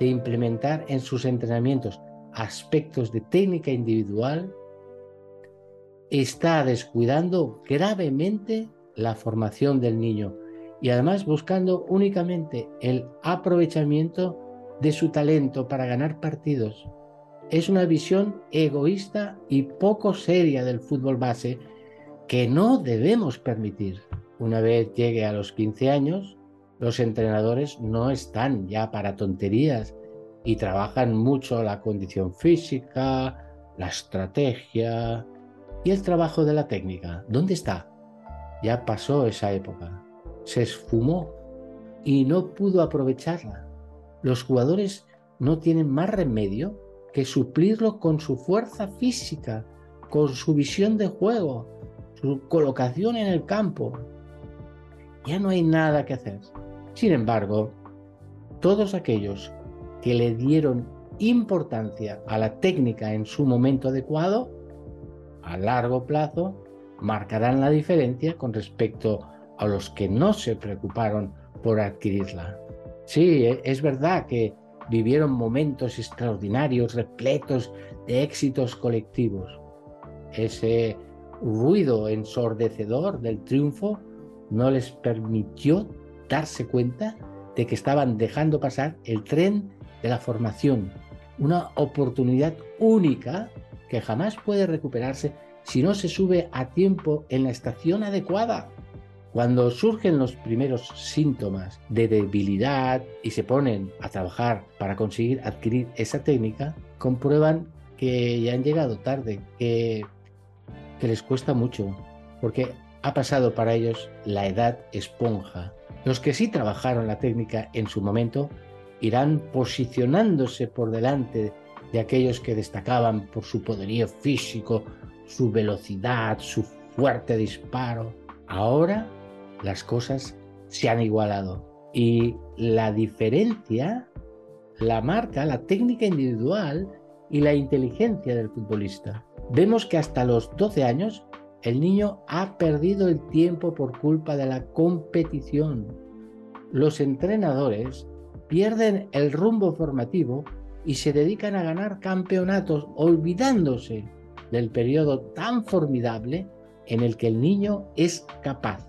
Speaker 1: de implementar en sus entrenamientos aspectos de técnica individual está descuidando gravemente la formación del niño y además buscando únicamente el aprovechamiento de su talento para ganar partidos. Es una visión egoísta y poco seria del fútbol base que no debemos permitir. Una vez llegue a los 15 años, los entrenadores no están ya para tonterías y trabajan mucho la condición física, la estrategia y el trabajo de la técnica. ¿Dónde está? Ya pasó esa época. Se esfumó y no pudo aprovecharla. Los jugadores no tienen más remedio que suplirlo con su fuerza física, con su visión de juego, su colocación en el campo. Ya no hay nada que hacer. Sin embargo, todos aquellos que le dieron importancia a la técnica en su momento adecuado, a largo plazo, marcarán la diferencia con respecto a los que no se preocuparon por adquirirla. Sí, e, es verdad que vivieron momentos extraordinarios, repletos de éxitos colectivos. Ese ruido ensordecedor del triunfo no les permitió darse cuenta de que estaban dejando pasar el tren de la formación, una oportunidad única que jamás puede recuperarse si no se sube a tiempo en la estación adecuada. Cuando surgen los primeros síntomas de debilidad y se ponen a trabajar para conseguir adquirir esa técnica, comprueban que ya han llegado tarde, que, les cuesta mucho, porque ha pasado para ellos la edad esponja. Los que sí trabajaron la técnica en su momento irán posicionándose por delante de aquellos que destacaban por su poderío físico, su velocidad, su fuerte disparo. Ahora las cosas se han igualado y la diferencia la marca la técnica individual y la inteligencia del futbolista. Vemos que hasta los 12 años el niño ha perdido el tiempo por culpa de la competición. Los entrenadores pierden el rumbo formativo y se dedican a ganar campeonatos olvidándose del periodo tan formidable en el que el niño es capaz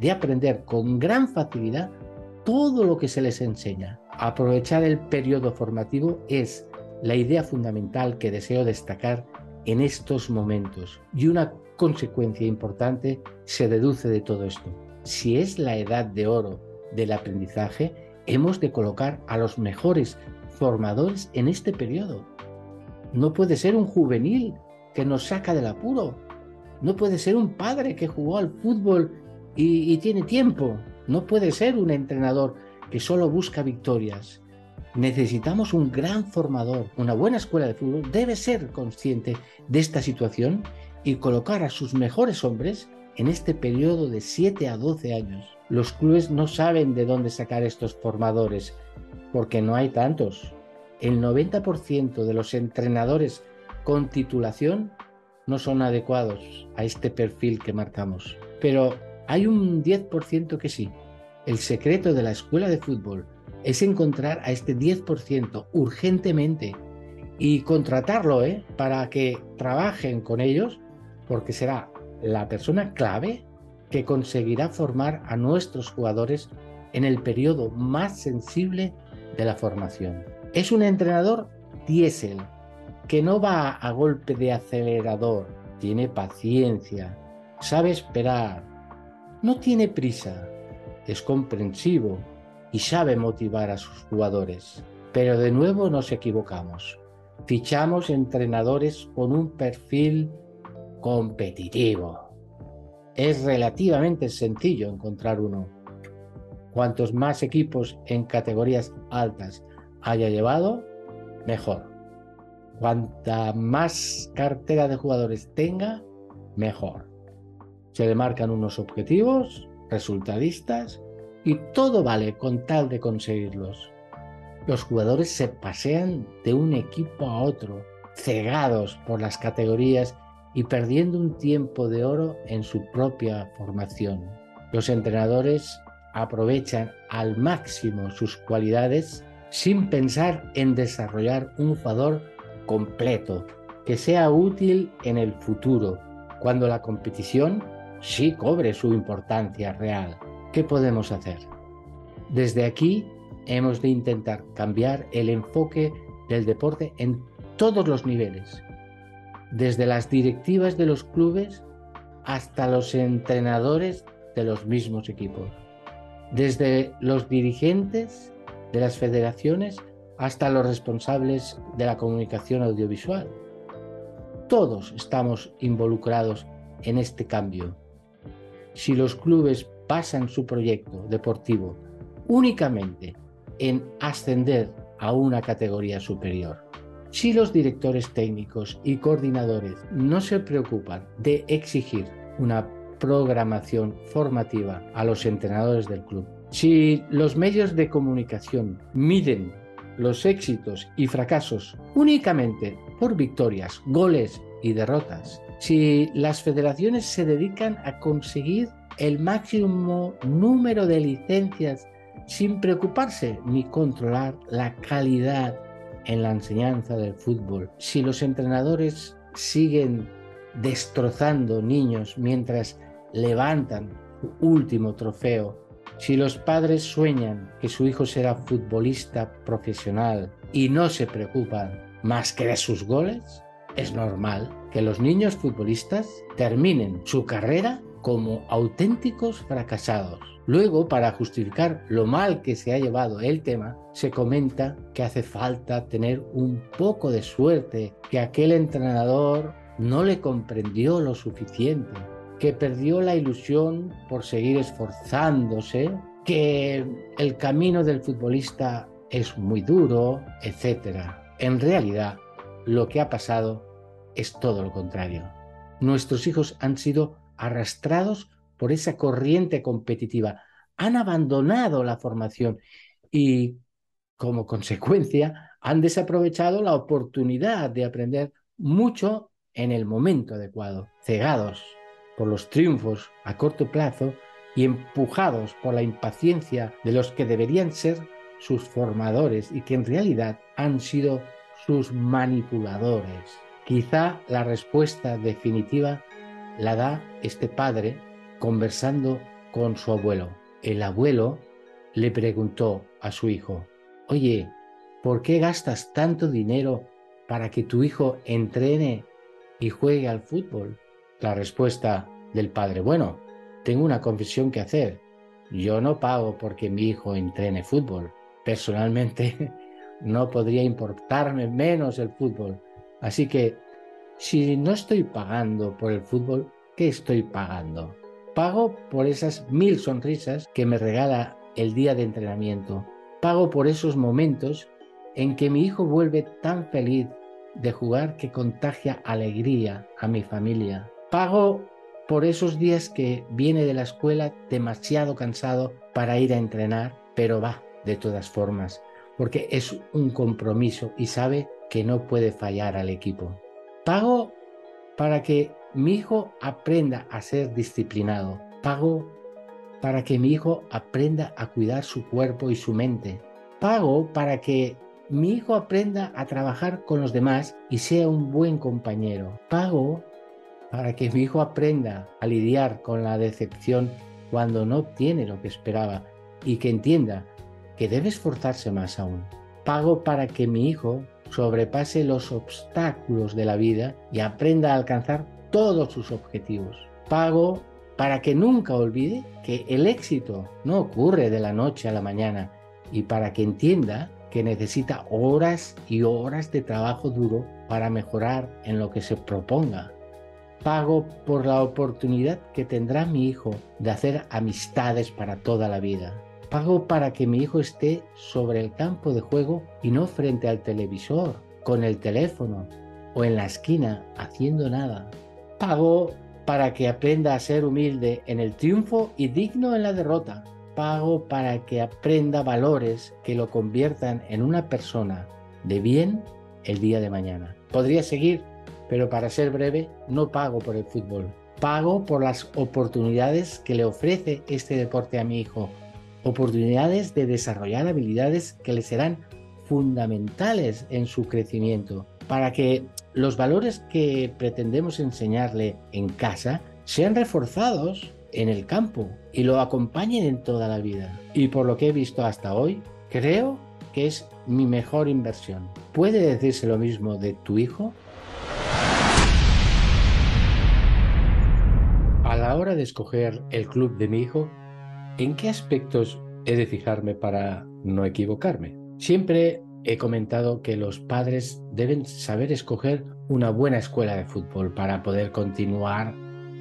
Speaker 1: de aprender con gran facilidad todo lo que se les enseña. Aprovechar el periodo formativo es la idea fundamental que deseo destacar en estos momentos. Y una consecuencia importante se deduce de todo esto. Si es la edad de oro del aprendizaje, hemos de colocar a los mejores formadores en este periodo. No puede ser un juvenil que nos saca del apuro. No puede ser un padre que jugó al fútbol y, tiene tiempo. No puede ser un entrenador que solo busca victorias. Necesitamos un gran formador. Una buena escuela de fútbol debe ser consciente de esta situación y colocar a sus mejores hombres en este periodo de 7 a 12 años. Los clubes no saben de dónde sacar estos formadores porque no hay tantos. El 90% de los entrenadores con titulación no son adecuados a este perfil que marcamos. Pero hay un 10% que sí. El secreto de la escuela de fútbol es encontrar a este 10% urgentemente y contratarlo ¿eh? para que trabajen con ellos, porque será la persona clave que conseguirá formar a nuestros jugadores en el periodo más sensible de la formación. Es un entrenador diésel, que no va a golpe de acelerador, tiene paciencia, sabe esperar, no tiene prisa, es comprensivo y sabe motivar a sus jugadores. Pero de nuevo nos equivocamos. Fichamos entrenadores con un perfil competitivo. Es relativamente sencillo encontrar uno. Cuantos más equipos en categorías altas haya llevado, mejor. Cuanta más cartera de jugadores tenga, mejor. Se le marcan unos objetivos resultadistas y todo vale con tal de conseguirlos. Los jugadores se pasean de un equipo a otro, cegados por las categorías y perdiendo un tiempo de oro en su propia formación. Los entrenadores aprovechan al máximo sus cualidades sin pensar en desarrollar un jugador completo, que sea útil en el futuro, cuando la competición sí cobre su importancia real. ¿Qué podemos hacer? Desde aquí hemos de intentar cambiar el enfoque del deporte en todos los niveles, desde las directivas de los clubes hasta los entrenadores de los mismos equipos, desde los dirigentes de las federaciones hasta los responsables de la comunicación audiovisual. Todos estamos involucrados en este cambio. Si los clubes basan su proyecto deportivo únicamente en ascender a una categoría superior, si los directores técnicos y coordinadores no se preocupan de exigir una programación formativa a los entrenadores del club, si los medios de comunicación miden los éxitos y fracasos únicamente por victorias, goles y derrotas, si las federaciones se dedican a conseguir el máximo número de licencias sin preocuparse ni controlar la calidad en la enseñanza del fútbol, si los entrenadores siguen destrozando niños mientras levantan su último trofeo, si los padres sueñan que su hijo será futbolista profesional y no se preocupan más que de sus goles, es normal que los niños futbolistas terminen su carrera como auténticos fracasados. Luego, para justificar lo mal que se ha llevado el tema, se comenta que hace falta tener un poco de suerte, que aquel entrenador no le comprendió lo suficiente, que perdió la ilusión por seguir esforzándose, que el camino del futbolista es muy duro, etc. En realidad, lo que ha pasado es todo lo contrario. Nuestros hijos han sido arrastrados por esa corriente competitiva, han abandonado la formación y como consecuencia han desaprovechado la oportunidad de aprender mucho en el momento adecuado, cegados por los triunfos a corto plazo y empujados por la impaciencia de los que deberían ser sus formadores y que en realidad han sido sus manipuladores. Quizá la respuesta definitiva la da este padre conversando con su abuelo. El abuelo le preguntó a su hijo, oye, ¿por qué gastas tanto dinero para que tu hijo entrene y juegue al fútbol? La respuesta del padre, bueno, tengo una confesión que hacer. Yo no pago porque mi hijo entrene fútbol. Personalmente no podría importarme menos el fútbol. Así que si no estoy pagando por el fútbol, ¿qué estoy pagando? Pago por esas mil sonrisas que me regala el día de entrenamiento. Pago por esos momentos en que mi hijo vuelve tan feliz de jugar que contagia alegría a mi familia. Pago por esos días que viene de la escuela demasiado cansado para ir a entrenar, pero va de todas formas, porque es un compromiso y sabe que no puede fallar al equipo. Pago para que mi hijo aprenda a ser disciplinado. Pago para que mi hijo aprenda a cuidar su cuerpo y su mente. Pago para que mi hijo aprenda a trabajar con los demás y sea un buen compañero. Pago para que mi hijo aprenda a lidiar con la decepción cuando no obtiene lo que esperaba y que entienda que debe esforzarse más aún. Pago para que mi hijo sobrepase los obstáculos de la vida y aprenda a alcanzar todos sus objetivos. Pago para que nunca olvide que el éxito no ocurre de la noche a la mañana y para que entienda que necesita horas y horas de trabajo duro para mejorar en lo que se proponga. Pago por la oportunidad que tendrá mi hijo de hacer amistades para toda la vida. Pago para que mi hijo esté sobre el campo de juego y no frente al televisor, con el teléfono o en la esquina haciendo nada. Pago para que aprenda a ser humilde en el triunfo y digno en la derrota. Pago para que aprenda valores que lo conviertan en una persona de bien el día de mañana. Podría seguir, pero para ser breve, no pago por el fútbol. Pago por las oportunidades que le ofrece este deporte a mi hijo oportunidades de desarrollar habilidades que le serán fundamentales en su crecimiento.
Speaker 4: para que los valores que pretendemos enseñarle en casa sean reforzados en el campo y lo acompañen en toda la vida. Y por lo que he visto hasta hoy, creo que es mi mejor inversión. ¿Puede decirse lo mismo de tu hijo?
Speaker 1: A la hora de escoger el club de mi hijo, ¿en qué aspectos he de fijarme para no equivocarme? Siempre he comentado que los padres deben saber escoger una buena escuela de fútbol para poder continuar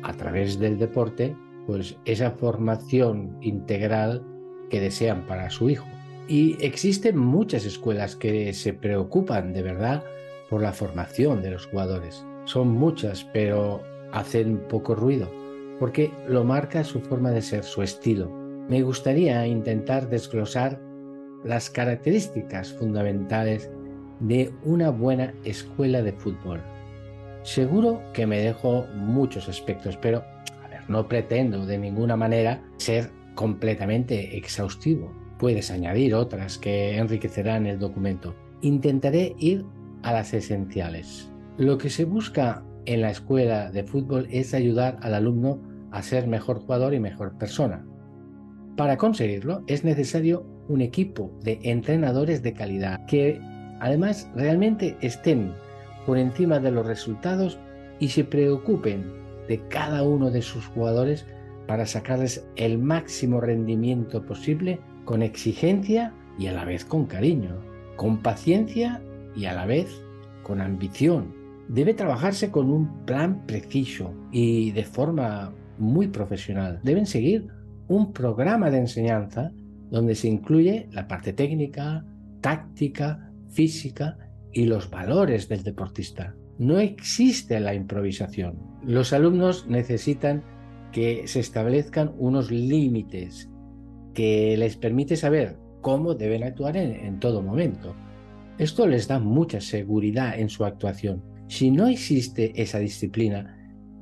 Speaker 1: a través del deporte pues esa formación integral que desean para su hijo. Y existen muchas escuelas que se preocupan de verdad por la formación de los jugadores. Son muchas, pero hacen poco ruido, porque lo marca su forma de ser, su estilo. Me gustaría intentar desglosar las características fundamentales de una buena escuela de fútbol. Seguro que me dejo muchos aspectos, pero no pretendo de ninguna manera ser completamente exhaustivo. Puedes añadir otras que enriquecerán el documento. Intentaré ir a las esenciales. Lo que se busca en la escuela de fútbol es ayudar al alumno a ser mejor jugador y mejor persona. Para conseguirlo es necesario un equipo de entrenadores de calidad que además realmente estén por encima de los resultados y se preocupen de cada uno de sus jugadores para sacarles el máximo rendimiento posible con exigencia y a la vez con cariño, con paciencia y a la vez con ambición. Debe trabajarse con un plan preciso y de forma muy profesional. Deben seguir un programa de enseñanza donde se incluye la parte técnica, táctica, física y los valores del deportista. No existe la improvisación. Los alumnos necesitan que se establezcan unos límites que les permite saber cómo deben actuar en, todo momento. Esto les da mucha seguridad en su actuación. Si no existe esa disciplina,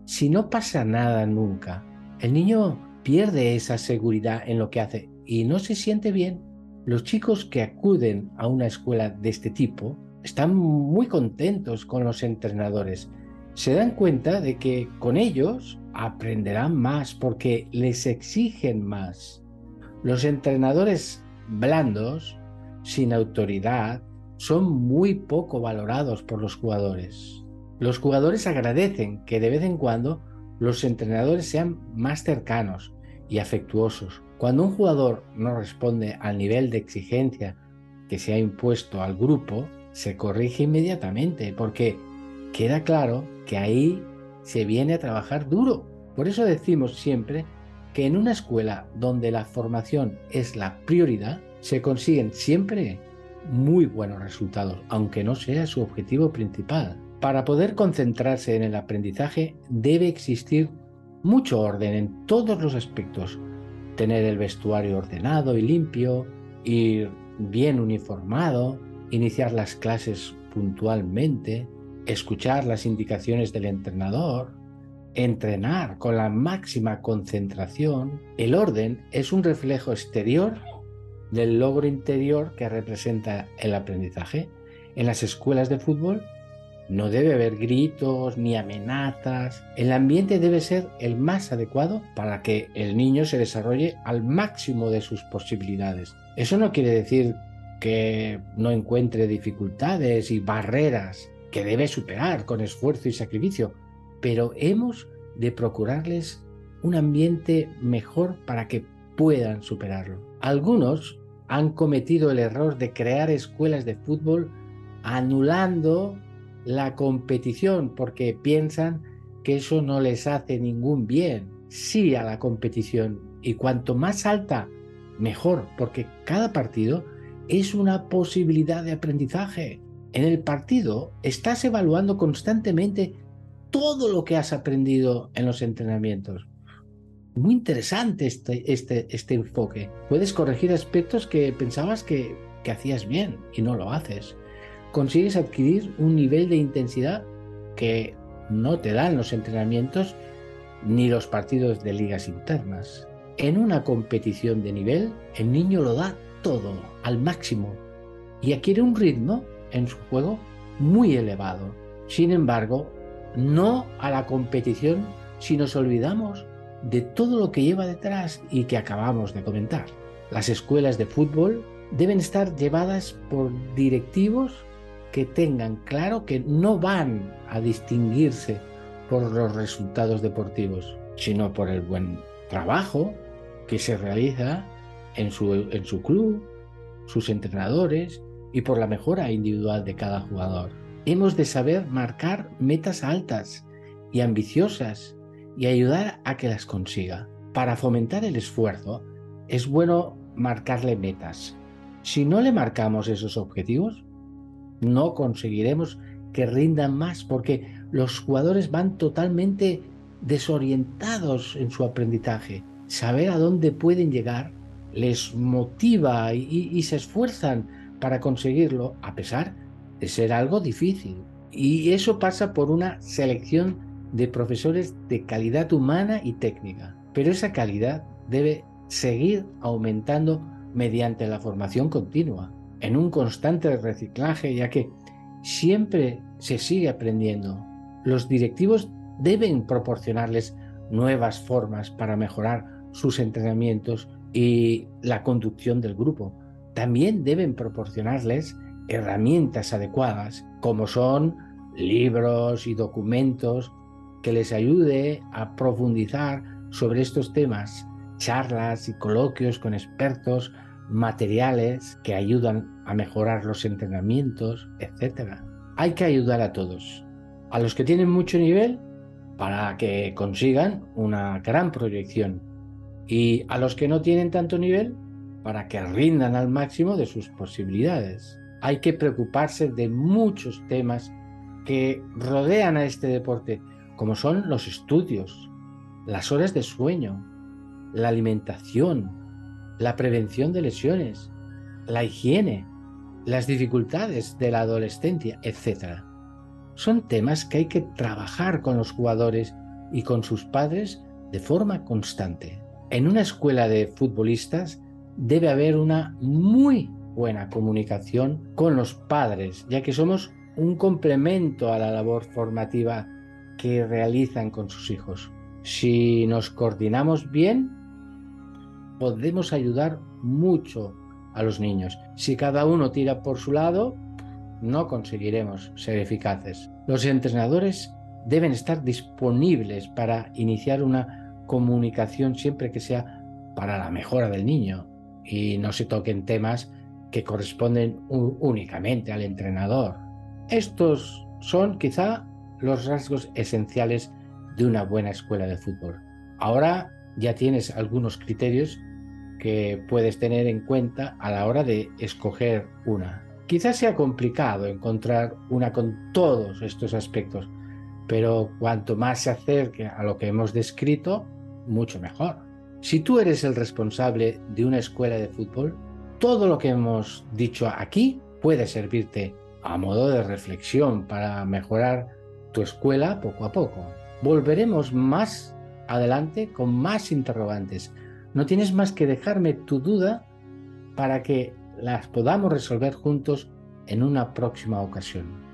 Speaker 1: si no pasa nada nunca, el niño pierde esa seguridad en lo que hace y no se siente bien. Los chicos que acuden a una escuela de este tipo están muy contentos con los entrenadores. Se dan cuenta de que con ellos aprenderán más porque les exigen más. Los entrenadores blandos, sin autoridad, son muy poco valorados por los jugadores. Los jugadores agradecen que de vez en cuando los entrenadores sean más cercanos y afectuosos. Cuando un jugador no responde al nivel de exigencia que se ha impuesto al grupo, se corrige inmediatamente porque queda claro que ahí se viene a trabajar duro. Por eso decimos siempre que en una escuela donde la formación es la prioridad, se consiguen siempre muy buenos resultados, aunque no sea su objetivo principal. Para poder concentrarse en el aprendizaje debe existir mucho orden en todos los aspectos. Tener el vestuario ordenado y limpio, ir bien uniformado, iniciar las clases puntualmente, escuchar las indicaciones del entrenador, entrenar con la máxima concentración. El orden es un reflejo exterior del logro interior que representa el aprendizaje. En las escuelas de fútbol no debe haber gritos ni amenazas. El ambiente debe ser el más adecuado para que el niño se desarrolle al máximo de sus posibilidades. Eso no quiere decir que no encuentre dificultades y barreras que debe superar con esfuerzo y sacrificio, pero hemos de procurarles un ambiente mejor para que puedan superarlo. Algunos han cometido el error de crear escuelas de fútbol anulando la competición porque piensan que eso no les hace ningún bien. Sí a la competición y cuanto más alta, mejor, porque cada partido es una posibilidad de aprendizaje. En el partido estás evaluando constantemente todo lo que has aprendido en los entrenamientos. Muy interesante este, este, este enfoque. Puedes corregir aspectos que pensabas que, que hacías bien y no lo haces. Consigues adquirir un nivel de intensidad que no te dan los entrenamientos ni los partidos de ligas internas. En una competición de nivel, el niño lo da todo al máximo y adquiere un ritmo en su juego muy elevado. Sin embargo, no a la competición si nos olvidamos de todo lo que lleva detrás y que acabamos de comentar. Las escuelas de fútbol deben estar llevadas por directivos que tengan claro que no van a distinguirse por los resultados deportivos, sino por el buen trabajo que se realiza en su, en su club, sus entrenadores y por la mejora individual de cada jugador. Hemos de saber marcar metas altas y ambiciosas y ayudar a que las consiga. Para fomentar el esfuerzo es bueno marcarle metas. Si no le marcamos esos objetivos, no conseguiremos que rindan más porque los jugadores van totalmente desorientados en su aprendizaje. Saber a dónde pueden llegar les motiva y, se esfuerzan para conseguirlo a pesar de ser algo difícil. Y eso pasa por una selección de profesores de calidad humana y técnica. Pero esa calidad debe seguir aumentando mediante la formación continua, en un constante reciclaje, ya que siempre se sigue aprendiendo. Los directivos deben proporcionarles nuevas formas para mejorar sus entrenamientos y la conducción del grupo. También deben proporcionarles herramientas adecuadas, como son libros y documentos que les ayude a profundizar sobre estos temas, charlas y coloquios con expertos, materiales que ayudan a mejorar los entrenamientos, etc. Hay que ayudar a todos, a los que tienen mucho nivel para que consigan una gran proyección y a los que no tienen tanto nivel para que rindan al máximo de sus posibilidades. Hay que preocuparse de muchos temas que rodean a este deporte, como son los estudios, las horas de sueño, la alimentación, la prevención de lesiones, la higiene, las dificultades de la adolescencia, etc. Son temas que hay que trabajar con los jugadores y con sus padres de forma constante. En una escuela de futbolistas debe haber una muy buena comunicación con los padres, ya que somos un complemento a la labor formativa que realizan con sus hijos. Si nos coordinamos bien, podemos ayudar mucho a los niños. Si cada uno tira por su lado, no conseguiremos ser eficaces. Los entrenadores deben estar disponibles para iniciar una comunicación siempre que sea para la mejora del niño y no se toquen temas que corresponden únicamente al entrenador. Estos son quizá los rasgos esenciales de una buena escuela de fútbol. Ahora ya tienes algunos criterios que puedes tener en cuenta a la hora de escoger una. Quizás sea complicado encontrar una con todos estos aspectos, pero cuanto más se acerque a lo que hemos descrito, mucho mejor. Si tú eres el responsable de una escuela de fútbol, todo lo que hemos dicho aquí puede servirte a modo de reflexión para mejorar tu escuela poco a poco. Volveremos más adelante con más interrogantes, no tienes más que dejarme tu duda para que las podamos resolver juntos en una próxima ocasión.